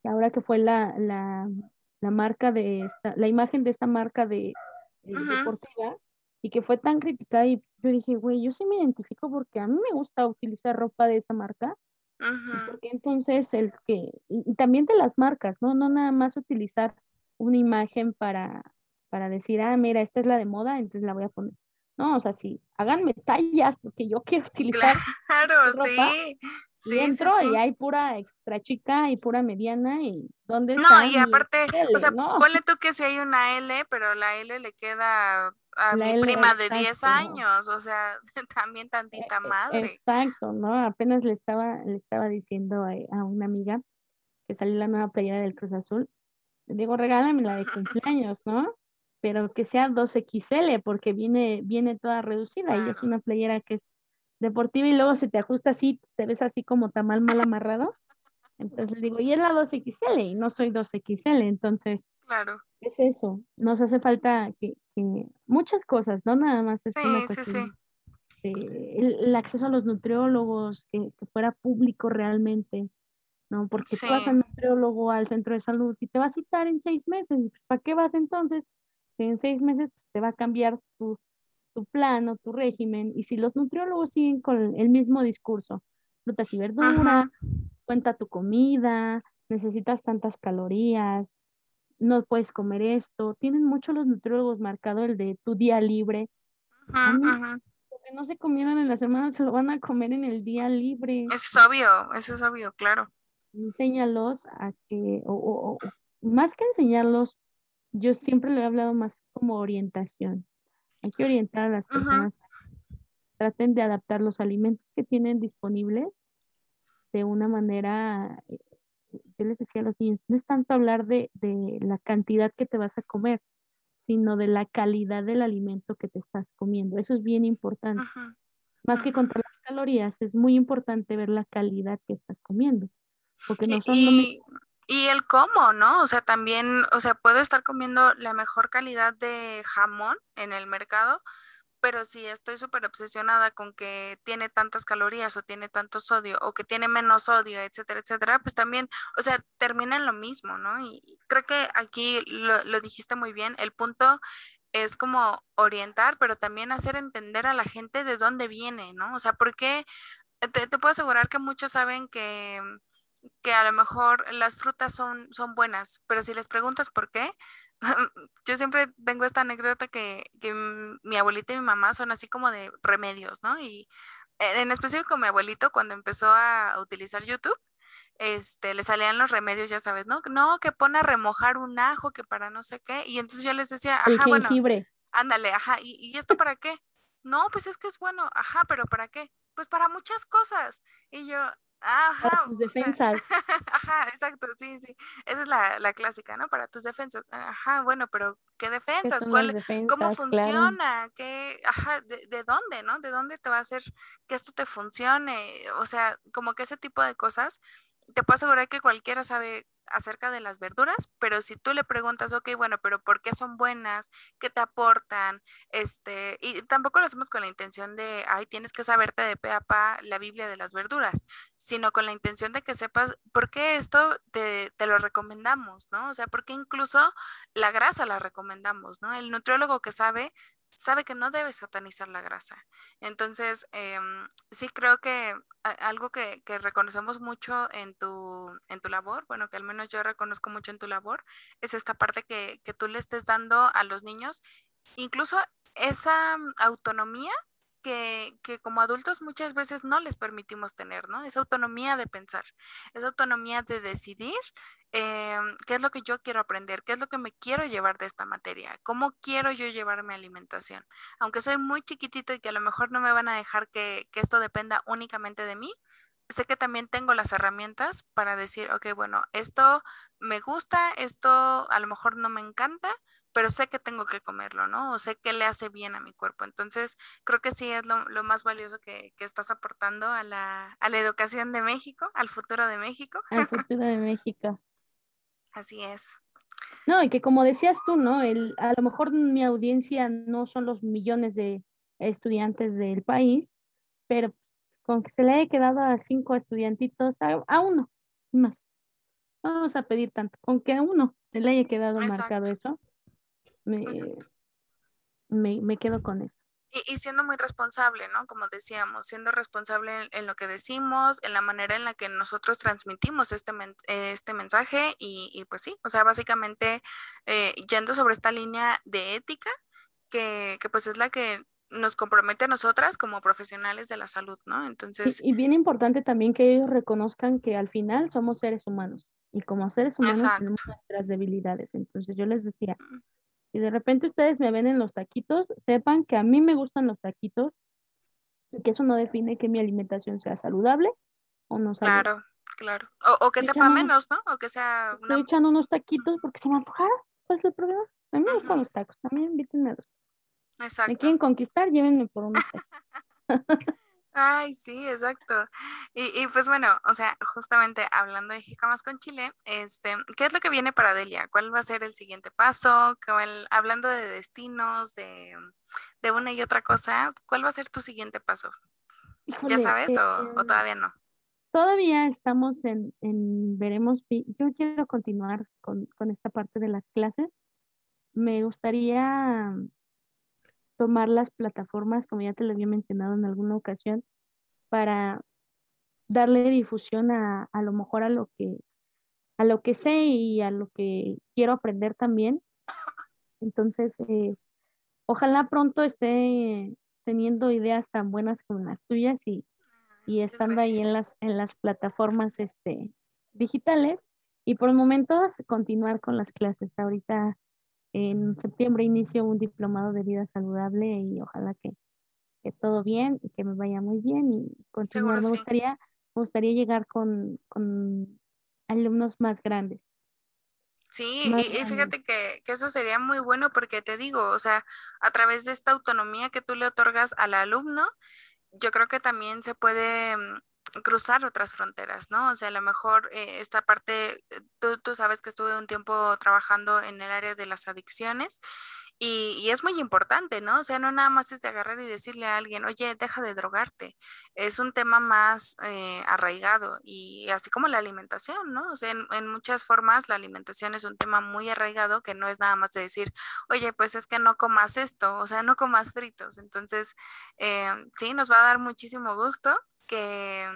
Ahora que fue la, marca de esta, la imagen de esta marca de, deportiva y que fue tan criticada y yo dije, güey, yo sí me identifico porque a mí me gusta utilizar ropa de esa marca. Porque entonces el que, y, también de las marcas, ¿no? No nada más utilizar una imagen para, para decir, ah, mira, esta es la de moda, entonces la voy a poner. No, o sea, sí, háganme tallas porque yo quiero *laughs* utilizar. Claro, sí. Sí, y entro y hay pura extra chica y pura mediana y ¿dónde No, y aparte, o sea, ponle tú que si hay una L, pero la L le queda a mi prima de 10 años, o sea, *laughs* también tantita e, e, madre. Exacto, ¿no? Apenas le estaba, le estaba diciendo a, una amiga que salió la nueva playera del Cruz Azul, le digo, regálame la de *laughs* cumpleaños, ¿no? Pero que sea 2XL porque viene, viene toda reducida y es una playera que es deportiva y luego se te ajusta así, te ves así como tamal mal amarrado. Entonces digo, y es la 2XL y no soy 2XL, entonces claro. es eso, nos hace falta que, muchas cosas, no nada más es una cuestión. el, acceso a los nutriólogos, que, fuera público realmente, ¿no? Porque tú vas al nutriólogo, al centro de salud y te va a citar en seis meses, ¿para qué vas entonces? En seis meses pues, te va a cambiar tu, tu plano, tu régimen, y si los nutriólogos siguen con el mismo discurso, frutas y verduras, cuenta tu comida, necesitas tantas calorías, no puedes comer esto, tienen mucho los nutriólogos marcado el de tu día libre. Lo que no se comieron en la semana se lo van a comer en el día libre. Eso es obvio, eso es obvio, claro. Enséñalos a que, o más que enseñarlos, yo siempre le he hablado más como orientación. Hay que orientar a las personas. Traten de adaptar los alimentos que tienen disponibles de una manera, eh, yo les decía a los niños, no es tanto hablar de, la cantidad que te vas a comer, sino de la calidad del alimento que te estás comiendo. Eso es bien importante. Más que contar las calorías, es muy importante ver la calidad que estás comiendo. Porque no son y el cómo, ¿no? O sea, también, o sea, puedo estar comiendo la mejor calidad de jamón en el mercado, pero si estoy súper obsesionada con que tiene tantas calorías o tiene tanto sodio o que tiene menos sodio, etcétera, etcétera, pues también, o sea, termina en lo mismo, ¿no? Y creo que aquí lo, lo dijiste muy bien, el punto es como orientar, pero también hacer entender a la gente de dónde viene, ¿no? O sea, porque te, te puedo asegurar que muchos saben que que a lo mejor las frutas son, son buenas, pero si les preguntas por qué, *laughs* yo siempre tengo esta anécdota que, que, mi abuelita y mi mamá son así como de remedios, ¿no? Y en específico mi abuelito cuando empezó a utilizar YouTube, este, le salían los remedios, ya sabes, ¿no? No, que pone a remojar un ajo, que para no sé qué, y entonces yo les decía, ajá, bueno, ándale, ajá, ¿y, ¿y esto para qué? No, pues es que es bueno, ajá, pero ¿para qué? Pues para muchas cosas. Y yo, Ajá, para tus defensas. *laughs* ajá, exacto, sí, sí. Esa es la, la, clásica, ¿no? Para tus defensas. Ajá, bueno, pero ¿qué defensas? ¿Cuál, ¿Cómo funciona? ¿Qué, ajá, de, de, dónde, no? ¿De dónde te va a hacer que esto te funcione? O sea, como que ese tipo de cosas, te puedo asegurar que cualquiera sabe acerca de las verduras, pero si tú le preguntas, ok, bueno, pero ¿por qué son buenas? ¿Qué te aportan? Este, y tampoco lo hacemos con la intención de, ay, tienes que saberte de pe a pa la Biblia de las verduras, sino con la intención de que sepas por qué esto te, te lo recomendamos, ¿no? O sea, porque incluso la grasa la recomendamos, ¿no? El nutriólogo que sabe sabe que no debe satanizar la grasa. Entonces, em, sí creo que algo que, reconocemos mucho en tu, en tu labor, bueno, que al menos yo reconozco mucho en tu labor, es esta parte que, que tú le estés dando a los niños, incluso esa autonomía que, como adultos muchas veces no les permitimos tener, ¿no? Esa autonomía de pensar, esa autonomía de decidir Em, qué es lo que yo quiero aprender, qué es lo que me quiero llevar de esta materia, cómo quiero yo llevar mi alimentación. Aunque soy muy chiquitito y que a lo mejor no me van a dejar que, que esto dependa únicamente de mí, sé que también tengo las herramientas para decir, ok, bueno, esto me gusta, esto a lo mejor no me encanta, pero sé que tengo que comerlo, ¿no? O sé que le hace bien a mi cuerpo. Entonces, creo que sí es lo, lo más valioso que, que, estás aportando a la, a la educación de México, al futuro de México. Al *laughs* futuro de México. Así es. No, y que como decías tú, ¿no? El, a lo mejor mi audiencia no son los millones de estudiantes del país, pero con que se le haya quedado a cinco estudiantitos, a, uno más. Vamos a pedir tanto. Con que a uno se le haya quedado marcado eso, me, me, me quedo con eso. Y, siendo muy responsable, ¿no? Como decíamos, siendo responsable en, lo que decimos, en la manera en la que nosotros transmitimos este, este mensaje y, pues sí, o sea, básicamente eh, yendo sobre esta línea de ética, que, que, pues es la que nos compromete a nosotras como profesionales de la salud, ¿no? Entonces... Y, bien importante también que ellos reconozcan que al final somos seres humanos y como seres humanos tenemos nuestras debilidades. Entonces yo les decía, y de repente ustedes me ven en los taquitos, sepan que a mí me gustan los taquitos y que eso no define que mi alimentación sea saludable o no saludable. Claro, claro. O, que sepa menos, ¿no? O que sea una... Estoy echando unos taquitos porque se me antojaron. ¿Cuál es el problema? A mí me gustan los tacos, también invítenme a los tacos. Exacto. Me quieren conquistar, llévenme por unos tacos. *laughs* Ay, sí, exacto. Y, y, pues bueno, o sea, justamente hablando de Jicamas con Chile, este, ¿qué es lo que viene para Delia? ¿Cuál va a ser el siguiente paso? hablando de destinos, de, de, una y otra cosa, ¿cuál va a ser tu siguiente paso? ¿Ya sabes o, o, em, todavía no? Todavía estamos en, en, veremos, yo quiero continuar con, con esta parte de las clases. Me gustaría tomar las plataformas, como ya te lo había mencionado en alguna ocasión, para darle difusión a, a lo mejor a lo que a lo que sé y a lo que quiero aprender también. Entonces, eh, ojalá pronto esté teniendo ideas tan buenas como las tuyas y, y estando ahí en las, en las plataformas este, digitales. Y por el momento continuar con las clases. Ahorita en septiembre inicio un diplomado de vida saludable y ojalá que, que todo bien y que me vaya muy bien y continuar. me, gustaría, me gustaría llegar con, con alumnos más grandes. Sí, y, fíjate que, que, eso sería muy bueno porque te digo, o sea, a través de esta autonomía que tú le otorgas al alumno, yo creo que también se puede mm, cruzar otras fronteras, ¿no? O sea, a lo mejor eh, esta parte, eh, tú, tú, sabes que estuve un tiempo trabajando en el área de las adicciones Y, es muy importante, ¿no? O sea, no nada más es de agarrar y decirle a alguien, oye, deja de drogarte. Es un tema más eh, arraigado y así como la alimentación, ¿no? O sea, en, muchas formas la alimentación es un tema muy arraigado que no es nada más de decir, oye, pues es que no comas esto, o sea, no comas fritos. Entonces, eh, sí, nos va a dar muchísimo gusto que,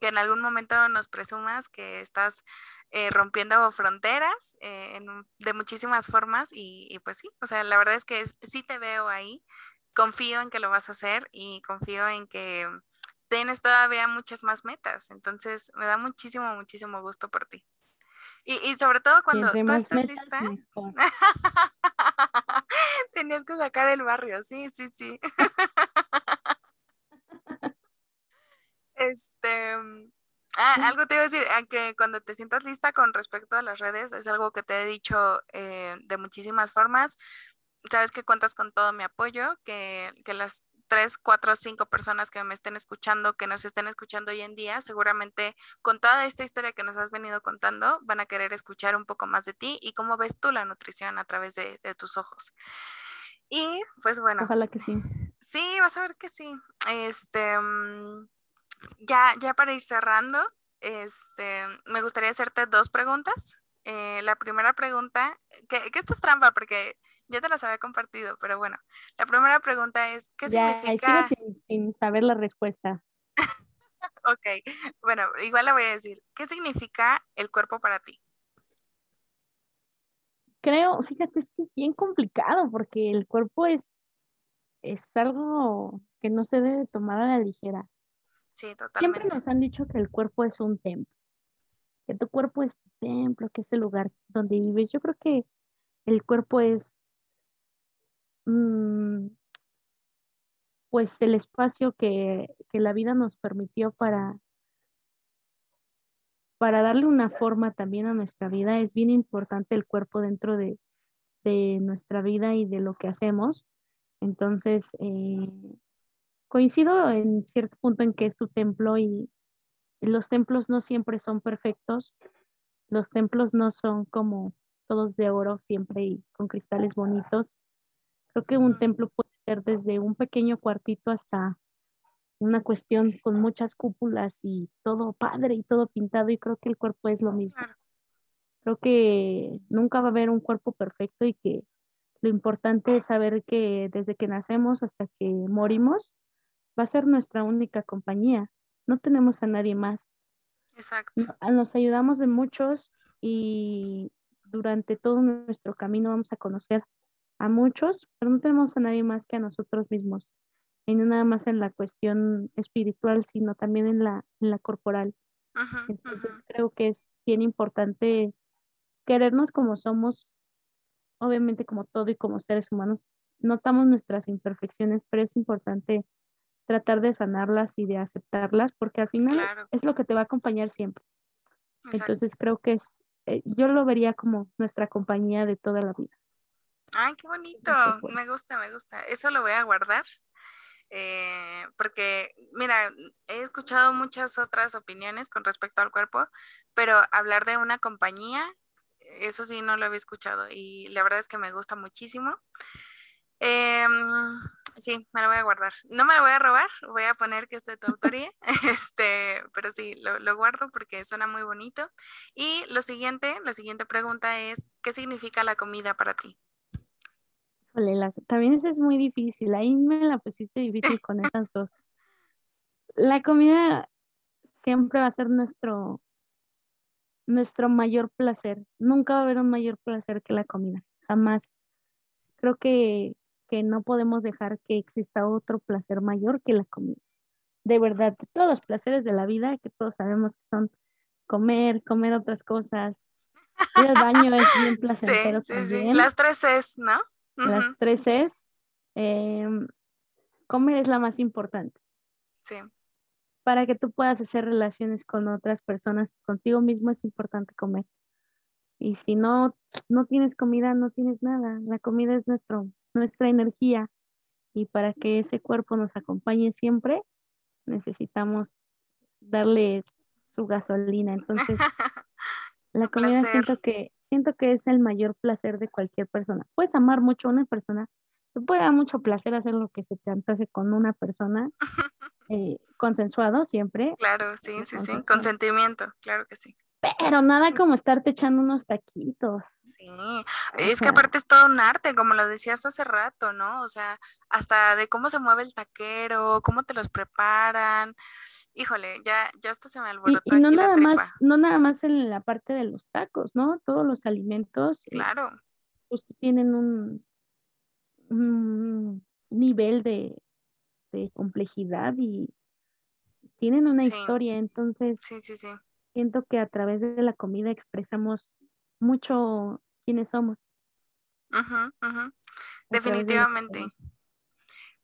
que en algún momento nos presumas que estás eh, rompiendo fronteras eh, de muchísimas formas y, pues sí, o sea, la verdad es que sí te veo ahí, confío en que lo vas a hacer y confío en que tienes todavía muchas más metas, entonces me da muchísimo, muchísimo gusto por ti. Y, sobre todo cuando tú estás lista, *laughs* tenías que sacar el barrio, sí, sí, sí. *laughs* este, Ah, algo te iba a decir, que cuando te sientas lista con respecto a las redes, es algo que te he dicho eh, de muchísimas formas. Sabes que cuentas con todo mi apoyo, que, que las tres, cuatro, cinco personas que me estén escuchando, que nos estén escuchando hoy en día, seguramente con toda esta historia que nos has venido contando, van a querer escuchar un poco más de ti y cómo ves tú la nutrición a través de, de tus ojos. Y pues bueno. Ojalá que sí. Sí, vas a ver que sí. Este. Mm, ya, ya para ir cerrando, este, me gustaría hacerte dos preguntas. Eh, la primera pregunta, que, esto es trampa porque ya te las había compartido, pero bueno, la primera pregunta es, ¿qué significa? Sigo sin, saber la respuesta. *laughs* ok, bueno, igual la voy a decir. ¿Qué significa el cuerpo para ti? Creo, fíjate, es que es bien complicado porque el cuerpo es, es algo que no se debe tomar a la ligera. Sí, totalmente. Siempre nos han dicho que el cuerpo es un templo, que tu cuerpo es tu templo, que es el lugar donde vives. Yo creo que el cuerpo es, mm, pues, el espacio que, la vida nos permitió para, para darle una forma también a nuestra vida. Es bien importante el cuerpo dentro de, nuestra vida y de lo que hacemos. Entonces, eh, coincido en cierto punto en que es tu templo y los templos no siempre son perfectos. Los templos no son como todos de oro siempre y con cristales bonitos. Creo que un templo puede ser desde un pequeño cuartito hasta una cuestión con muchas cúpulas y todo padre y todo pintado y creo que el cuerpo es lo mismo. Creo que nunca va a haber un cuerpo perfecto y que lo importante es saber que desde que nacemos hasta que morimos, va a ser nuestra única compañía. No tenemos a nadie más. Exacto. Nos ayudamos de muchos y durante todo nuestro camino vamos a conocer a muchos, pero no tenemos a nadie más que a nosotros mismos. Y no nada más en la cuestión espiritual, sino también en la, en la corporal. Entonces creo que es bien importante querernos como somos, obviamente como todo y como seres humanos. Notamos nuestras imperfecciones, pero es importante tratar de sanarlas y de aceptarlas, porque al final es lo que te va a acompañar siempre. Entonces creo que es, eh, yo lo vería como nuestra compañía de toda la vida. Ay, qué bonito, me gusta, me gusta. Eso lo voy a guardar. Eh, porque, mira, he escuchado muchas otras opiniones con respecto al cuerpo, pero hablar de una compañía, eso sí no lo había escuchado y la verdad es que me gusta muchísimo. Eh, sí, me lo voy a guardar. No me lo voy a robar, voy a poner que es de tu autoría, *laughs* este, pero sí, lo, guardo porque suena muy bonito. Y lo siguiente, la siguiente pregunta es, ¿qué significa la comida para ti? también eso es muy difícil, ahí me la pusiste difícil con *laughs* esas dos. La comida siempre va a ser nuestro, nuestro mayor placer. Nunca va a haber un mayor placer que la comida, jamás. Creo que que no podemos dejar que exista otro placer mayor que la comida. De verdad, todos los placeres de la vida, que todos sabemos que son comer, comer otras cosas. *laughs* Ir al baño es bien placentero sí, sí, Sí. Las tres es, ¿no? Las tres es. Em, comer es la más importante. Sí. Para que tú puedas hacer relaciones con otras personas, contigo mismo es importante comer. Y si no, no tienes comida, no tienes nada. La comida es nuestro nuestra energía y para que ese cuerpo nos acompañe siempre, necesitamos darle su gasolina. Entonces, *laughs* la comida siento que siento que es el mayor placer de cualquier persona. Puedes amar mucho a una persona, te puede dar mucho placer hacer lo que se te antoje con una persona, *laughs* eh, consensuado siempre. Claro, sí, sí, sí, consentimiento, claro que sí. Pero nada como estarte echando unos taquitos. Sí, es que aparte es todo un arte, como lo decías hace rato, ¿no? O sea, hasta de cómo se mueve el taquero, cómo te los preparan. Híjole, ya, ya hasta se me alborotó. Y, no nada más, no nada más en la parte de los tacos, ¿no? Todos los alimentos. Eh, claro. Pues tienen un, un nivel de, de complejidad y tienen una historia, entonces. Sí, sí, sí siento que a través de la comida expresamos mucho quiénes somos. Definitivamente.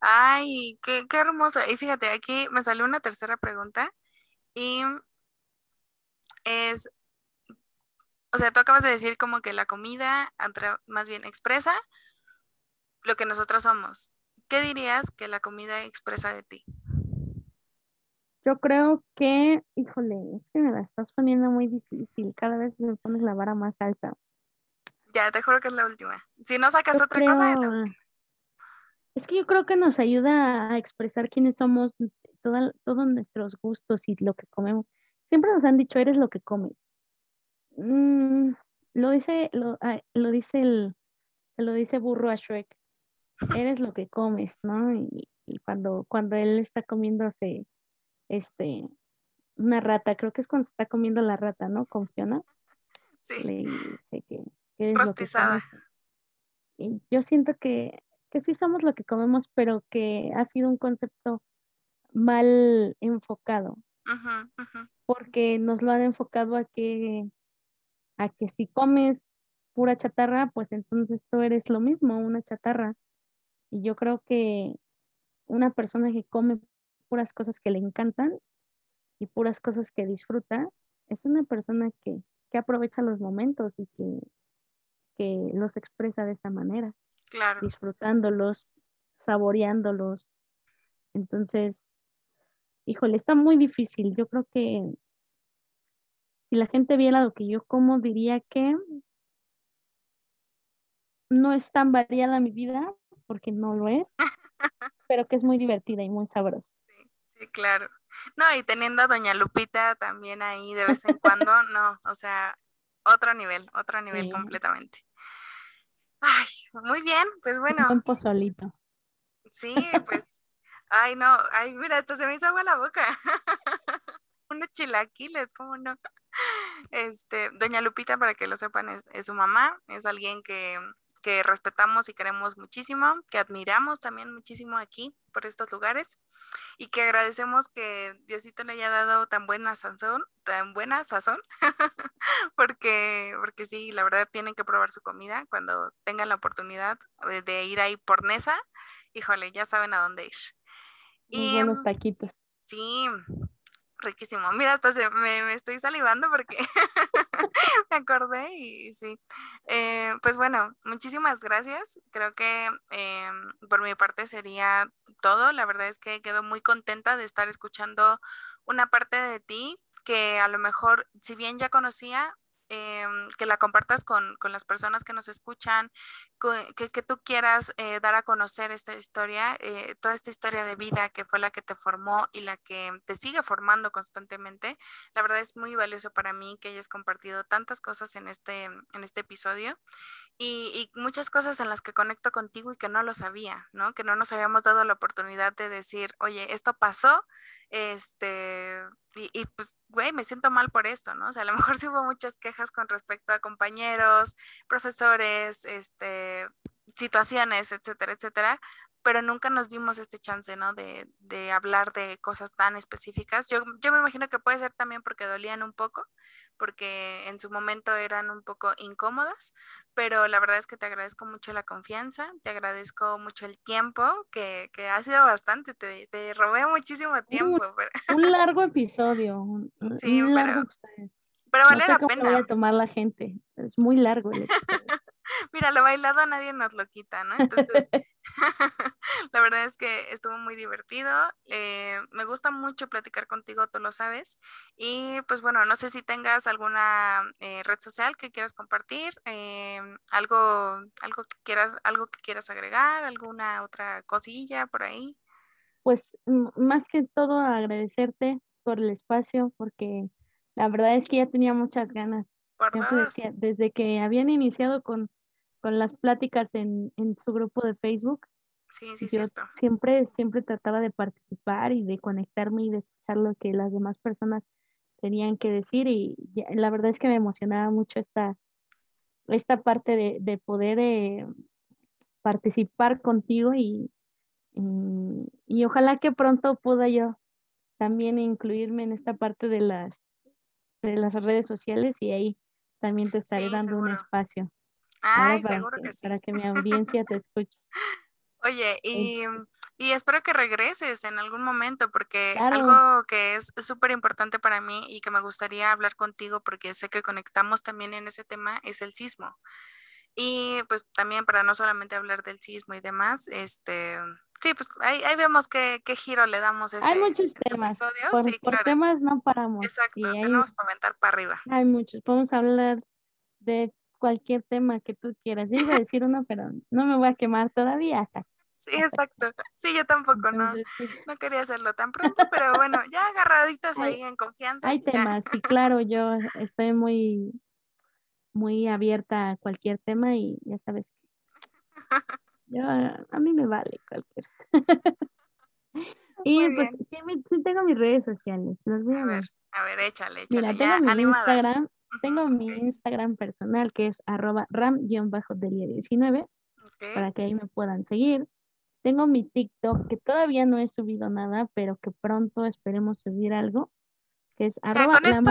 Ay, qué, qué hermoso. Y fíjate, aquí me salió una tercera pregunta y es, o sea, tú acabas de decir como que la comida más bien expresa lo que nosotros somos. ¿Qué dirías que la comida expresa de ti? Yo creo que, híjole, es que me la estás poniendo muy difícil. Cada vez me pones la vara más alta. Ya, te juro que es la última. Si no sacas otra cosa, es que yo creo que nos ayuda a expresar quiénes somos, todos nuestros gustos y lo que comemos. Siempre nos han dicho, eres lo que comes. Mm, lo dice, lo, lo dice el, se lo dice burro a Shrek. Eres lo que comes, ¿no? Y, y cuando, cuando él está comiéndose este, una rata, creo que es cuando se está comiendo la rata, ¿no? Con Fiona. Sí. Le dice que, que y yo siento que, que sí somos lo que comemos, pero que ha sido un concepto mal enfocado. Porque nos lo han enfocado a que, a que si comes pura chatarra, pues entonces tú eres lo mismo, una chatarra. Y yo creo que una persona que come puras cosas que le encantan y puras cosas que disfruta, es una persona que, aprovecha los momentos y que, que, los expresa de esa manera. Claro. Disfrutándolos, saboreándolos. Entonces, híjole, está muy difícil. Yo creo que si la gente viera lo que yo como, diría que no es tan variada mi vida, porque no lo es, *laughs* pero que es muy divertida y muy sabrosa. Sí, claro. No, y teniendo a Doña Lupita también ahí de vez en cuando, *laughs* no, o sea, otro nivel, otro nivel completamente. Ay, muy bien, pues bueno. Un pozolito. Sí, pues, ay, no, ay, mira, hasta se me hizo agua la boca. *laughs* Unos chilaquiles, ¿cómo no? Este, Doña Lupita, para que lo sepan, es, es su mamá, es alguien que que respetamos y queremos muchísimo, que admiramos también muchísimo aquí por estos lugares y que agradecemos que Diosito le haya dado tan buena sazón, tan buena sazón, *laughs* porque, porque sí, la verdad tienen que probar su comida cuando tengan la oportunidad de, ir ahí por Nesa, híjole, ya saben a dónde ir. y buenos taquitos. Sí, riquísimo. Mira, hasta me, estoy salivando porque *laughs* me acordé y sí. Eh, pues bueno, muchísimas gracias. Creo que em, por mi parte sería todo. La verdad es que quedo muy contenta de estar escuchando una parte de ti que a lo mejor, si bien ya conocía, Em, que la compartas con, las personas que nos escuchan, que, que, tú quieras eh, dar a conocer esta historia, eh, toda esta historia de vida que fue la que te formó y la que te sigue formando constantemente. La verdad es muy valioso para mí que hayas compartido tantas cosas en este, en este episodio y, muchas cosas en las que conecto contigo y que no lo sabía, ¿no? Que no nos habíamos dado la oportunidad de decir, oye, esto pasó, este, y, y, pues, güey, me siento mal por esto, ¿no? O sea, a lo *laughs* mejor sí hubo muchas quejas con respecto a compañeros, profesores, este, situaciones, etcétera, etcétera, pero nunca nos dimos este chance, ¿no? De, de hablar de cosas tan específicas. Yo, yo me imagino que puede ser también porque dolían un poco, porque en su momento eran un poco incómodas, pero la verdad es que te agradezco mucho la confianza, te agradezco mucho el tiempo, que, que ha sido bastante, te, te robé muchísimo tiempo. Un, largo episodio. sí, pero, pero vale la pena. Voy a tomar la gente, es muy largo el *laughs* Mira, lo bailado nadie nos lo quita, ¿no? Entonces, *laughs* *laughs* La verdad es que estuvo muy divertido. Eh, me gusta mucho platicar contigo, tú lo sabes. Y pues bueno, no sé si tengas alguna eh, red social que quieras compartir, eh, algo, algo que quieras, algo que quieras agregar, alguna otra cosilla por ahí. Pues más que todo agradecerte por el espacio, porque la verdad es que ya tenía muchas ganas. desde que habían iniciado con con las pláticas en, su grupo de Facebook. Sí, sí, cierto. Siempre, siempre trataba de participar y de conectarme y de escuchar lo que las demás personas tenían que decir y la verdad es que me emocionaba mucho esta, esta parte de, poder eh, participar contigo y, y, ojalá que pronto pueda yo también incluirme en esta parte de las, de las redes sociales y ahí también te estaré dando un espacio. Ay, seguro que, sí. Para que mi *laughs* audiencia te escuche. Oye, y, y, espero que regreses en algún momento porque algo que es súper importante para mí y que me gustaría hablar contigo porque sé que conectamos también en ese tema es el sismo. Y pues también para no solamente hablar del sismo y demás, este, sí, pues ahí, ahí vemos qué, qué, giro le damos a ese Hay muchos temas, por, sí, por temas no paramos. Exacto, tenemos para aventar para arriba. Hay muchos, podemos hablar de cualquier tema que tú quieras. Yo iba a decir uno, pero no me voy a quemar todavía hasta. Sí, exacto. Sí, yo tampoco, no, no quería hacerlo tan pronto, pero bueno, ya agarraditos ahí en confianza. Hay temas, sí, claro, yo estoy muy, muy abierta a cualquier tema y ya sabes *laughs* yo, a mí me vale cualquier. *laughs* y pues sí, sí, tengo mis redes sociales, las voy a, ver. A ver, échale, échale. Mira, tengo mi Instagram, tengo mi Instagram personal que es arroba ram-delia19 para que ahí me puedan seguir. Tengo mi TikTok que todavía no he subido nada, pero que pronto esperemos subir algo, que es arroba con, esto,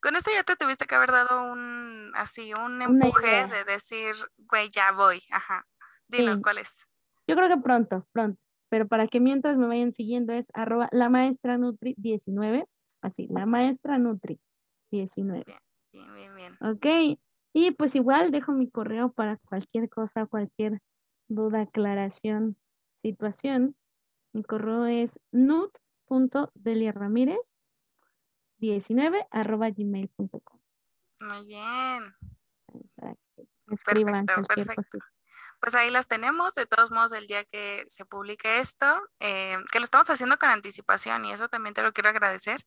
con esto ya te tuviste que haber dado un, así, un empuje de decir, güey, ya voy, ajá. Dinos cuál es. Yo creo que pronto, pronto. Pero para que mientras me vayan siguiendo es arroba la maestra Nutri 19, así, la maestra Nutri 19. Bien, bien, bien. Ok. Y pues igual dejo mi correo para cualquier cosa, cualquier duda, aclaración, situación. Mi correo es nut.deliaramírez 19 arroba gmail.com. Muy bien. escriban cualquier perfecto pues ahí las tenemos. De todos modos, el día que se publique esto, eh, que lo estamos haciendo con anticipación y eso también te lo quiero agradecer.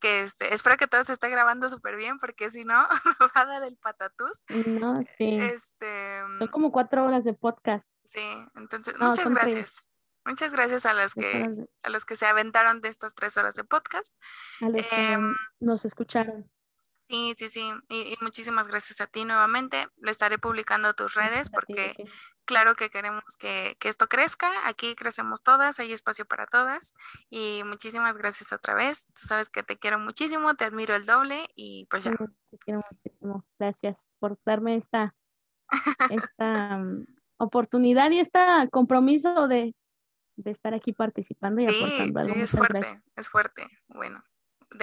Que este, espero que todo se esté grabando súper bien porque si no, *laughs* me va a dar el patatús. No, sí. Este, son como cuatro horas de podcast. Sí, entonces muchas gracias. Muchas gracias a los que a los que se aventaron de estas tres horas de podcast. A los que em, nos escucharon. Sí, sí, sí. Y, muchísimas gracias a ti nuevamente. Lo estaré publicando a tus redes porque claro que queremos que, esto crezca. Aquí crecemos todas, hay espacio para todas. Y muchísimas gracias otra vez. Tú sabes que te quiero muchísimo, te admiro el doble y pues ya. Te quiero muchísimo. Gracias por darme esta, *laughs* esta mm, oportunidad y este compromiso de, estar aquí participando y aportando algo. Sí, es fuerte, es fuerte. Bueno,